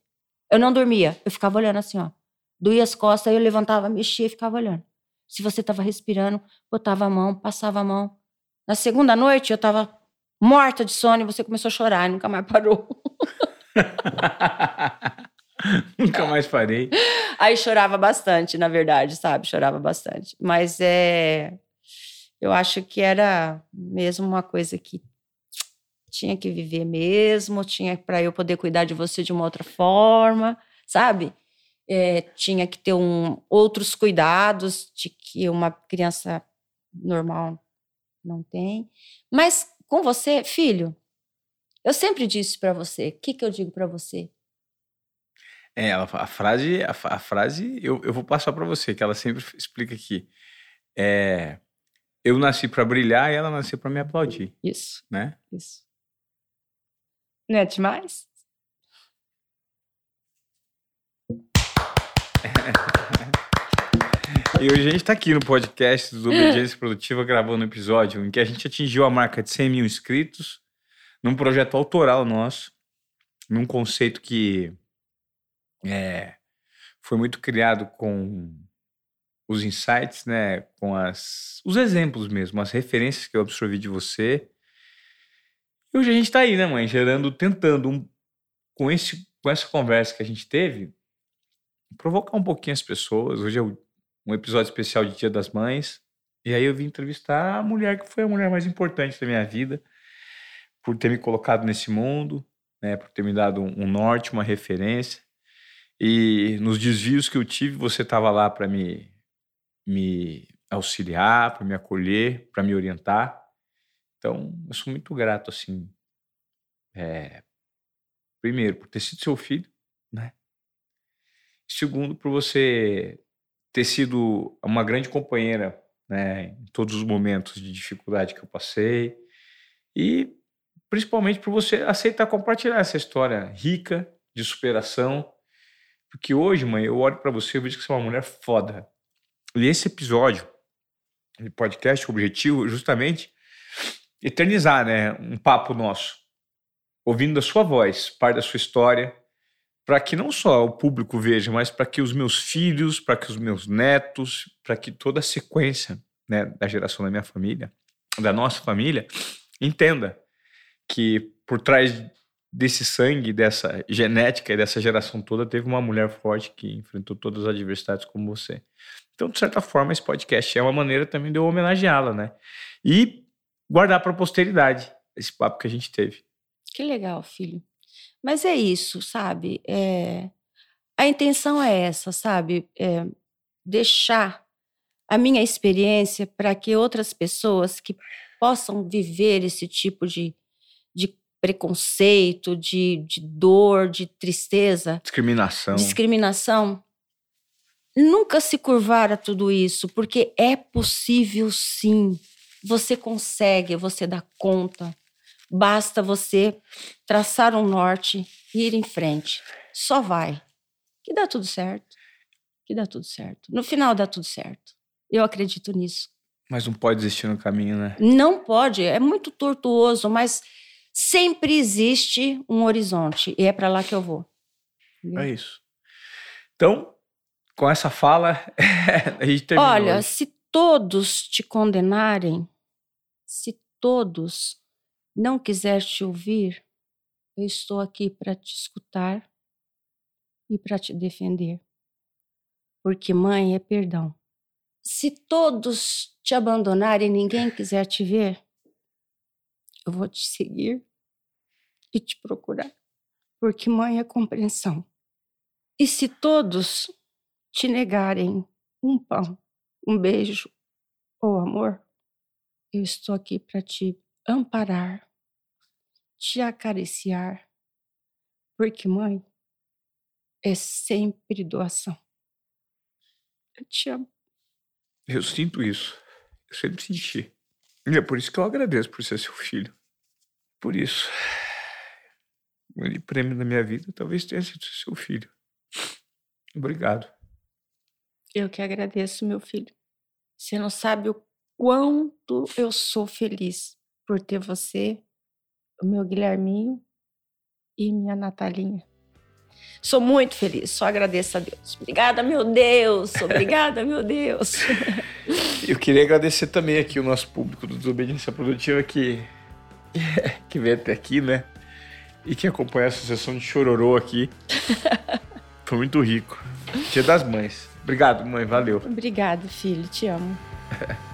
[SPEAKER 2] Eu não dormia, eu ficava olhando assim, ó. Doía as costas, eu levantava, mexia e ficava olhando. Se você estava respirando, botava a mão, passava a mão. Na segunda noite, eu estava morta de sono e você começou a chorar e nunca mais parou. [laughs]
[SPEAKER 1] nunca mais parei.
[SPEAKER 2] Aí chorava bastante, na verdade, sabe? Chorava bastante. Mas é. Eu acho que era mesmo uma coisa que tinha que viver mesmo, tinha para eu poder cuidar de você de uma outra forma, sabe? é, tinha que ter um, outros cuidados de que uma criança normal não tem. Mas com você, filho, eu sempre disse para você, o que, que eu digo para você?
[SPEAKER 1] É, a frase, a, a frase eu, eu vou passar para você, que ela sempre explica aqui. É, eu nasci para brilhar e ela nasceu para me aplaudir.
[SPEAKER 2] Isso.
[SPEAKER 1] Né?
[SPEAKER 2] Isso. Não é demais?
[SPEAKER 1] e hoje a gente está aqui no podcast do Obediência [laughs] Produtiva gravando um episódio em que a gente atingiu a marca de 100 mil inscritos num projeto autoral nosso, num conceito que é, foi muito criado com os insights, né, com as, os exemplos mesmo, as referências que eu absorvi de você. E hoje a gente está aí, né, mãe, gerando, tentando, um, com, esse, com essa conversa que a gente teve, provocar um pouquinho as pessoas. Hoje é um episódio especial de Dia das Mães. E aí eu vim entrevistar a mulher que foi a mulher mais importante da minha vida, por ter me colocado nesse mundo, né, por ter me dado um, norte, uma referência. E nos desvios que eu tive, você estava lá para me, me auxiliar, para me acolher, para me orientar. Então, eu sou muito grato, assim, é, primeiro, por ter sido seu filho, né? Segundo, por você ter sido uma grande companheira, né, em todos os momentos de dificuldade que eu passei. E principalmente por você aceitar compartilhar essa história rica de superação porque hoje, mãe, eu olho para você e vejo que você é uma mulher foda. E esse episódio de podcast, o objetivo justamente eternizar, né, um papo nosso, ouvindo a sua voz, parte da sua história, para que não só o público veja, mas para que os meus filhos, para que os meus netos, para que toda a sequência, né, da geração da minha família, da nossa família, entenda que por trás desse sangue, dessa genética e dessa geração toda, teve uma mulher forte que enfrentou todas as adversidades como você. Então, de certa forma, esse podcast é uma maneira também de eu homenageá-la, né? E guardar para a posteridade esse papo que a gente teve.
[SPEAKER 2] Que legal, filho. Mas é isso, sabe? É... A intenção é essa, sabe? É deixar a minha experiência para que outras pessoas que possam viver esse tipo de, de preconceito, de, de dor, de tristeza,
[SPEAKER 1] discriminação.
[SPEAKER 2] discriminação, nunca se curvar a tudo isso, porque é possível sim. Você consegue, você dá conta. Basta você traçar um norte e ir em frente. Só vai. Que dá tudo certo. Que dá tudo certo. No final dá tudo certo. Eu acredito nisso.
[SPEAKER 1] Mas não pode desistir no caminho, né?
[SPEAKER 2] Não pode. É muito tortuoso, mas sempre existe um horizonte e é para lá que eu vou.
[SPEAKER 1] É isso. Então, com essa fala, [laughs] a gente terminou.
[SPEAKER 2] Olha, se todos te condenarem, se todos não quiser te ouvir, eu estou aqui para te escutar e para te defender. Porque mãe é perdão. Se todos te abandonarem e ninguém quiser te ver, eu vou te seguir e te procurar, porque mãe é compreensão. E se todos te negarem um pão, um beijo ou amor, eu estou aqui para te amparar, te acariciar, porque mãe é sempre doação. Eu te amo.
[SPEAKER 1] Eu sinto isso. Eu sempre senti. E é por isso que eu agradeço por ser seu filho. Por isso. O grande prêmio da minha vida talvez tenha sido seu filho. Obrigado.
[SPEAKER 2] Eu que agradeço, meu filho. Você não sabe o quanto eu sou feliz por ter você, o meu Guilherminho e minha Natalinha. Sou muito feliz, só agradeço a Deus. Obrigada, meu Deus. Obrigada, meu Deus. [laughs]
[SPEAKER 1] Eu queria agradecer também aqui o nosso público do Desobediência Produtiva que [laughs] que veio até aqui, né? E que acompanha essa sessão de chororô aqui. [laughs] Foi muito rico. Dia das Mães. Obrigado, mãe. Valeu.
[SPEAKER 2] Obrigado, filho. Te amo. [laughs]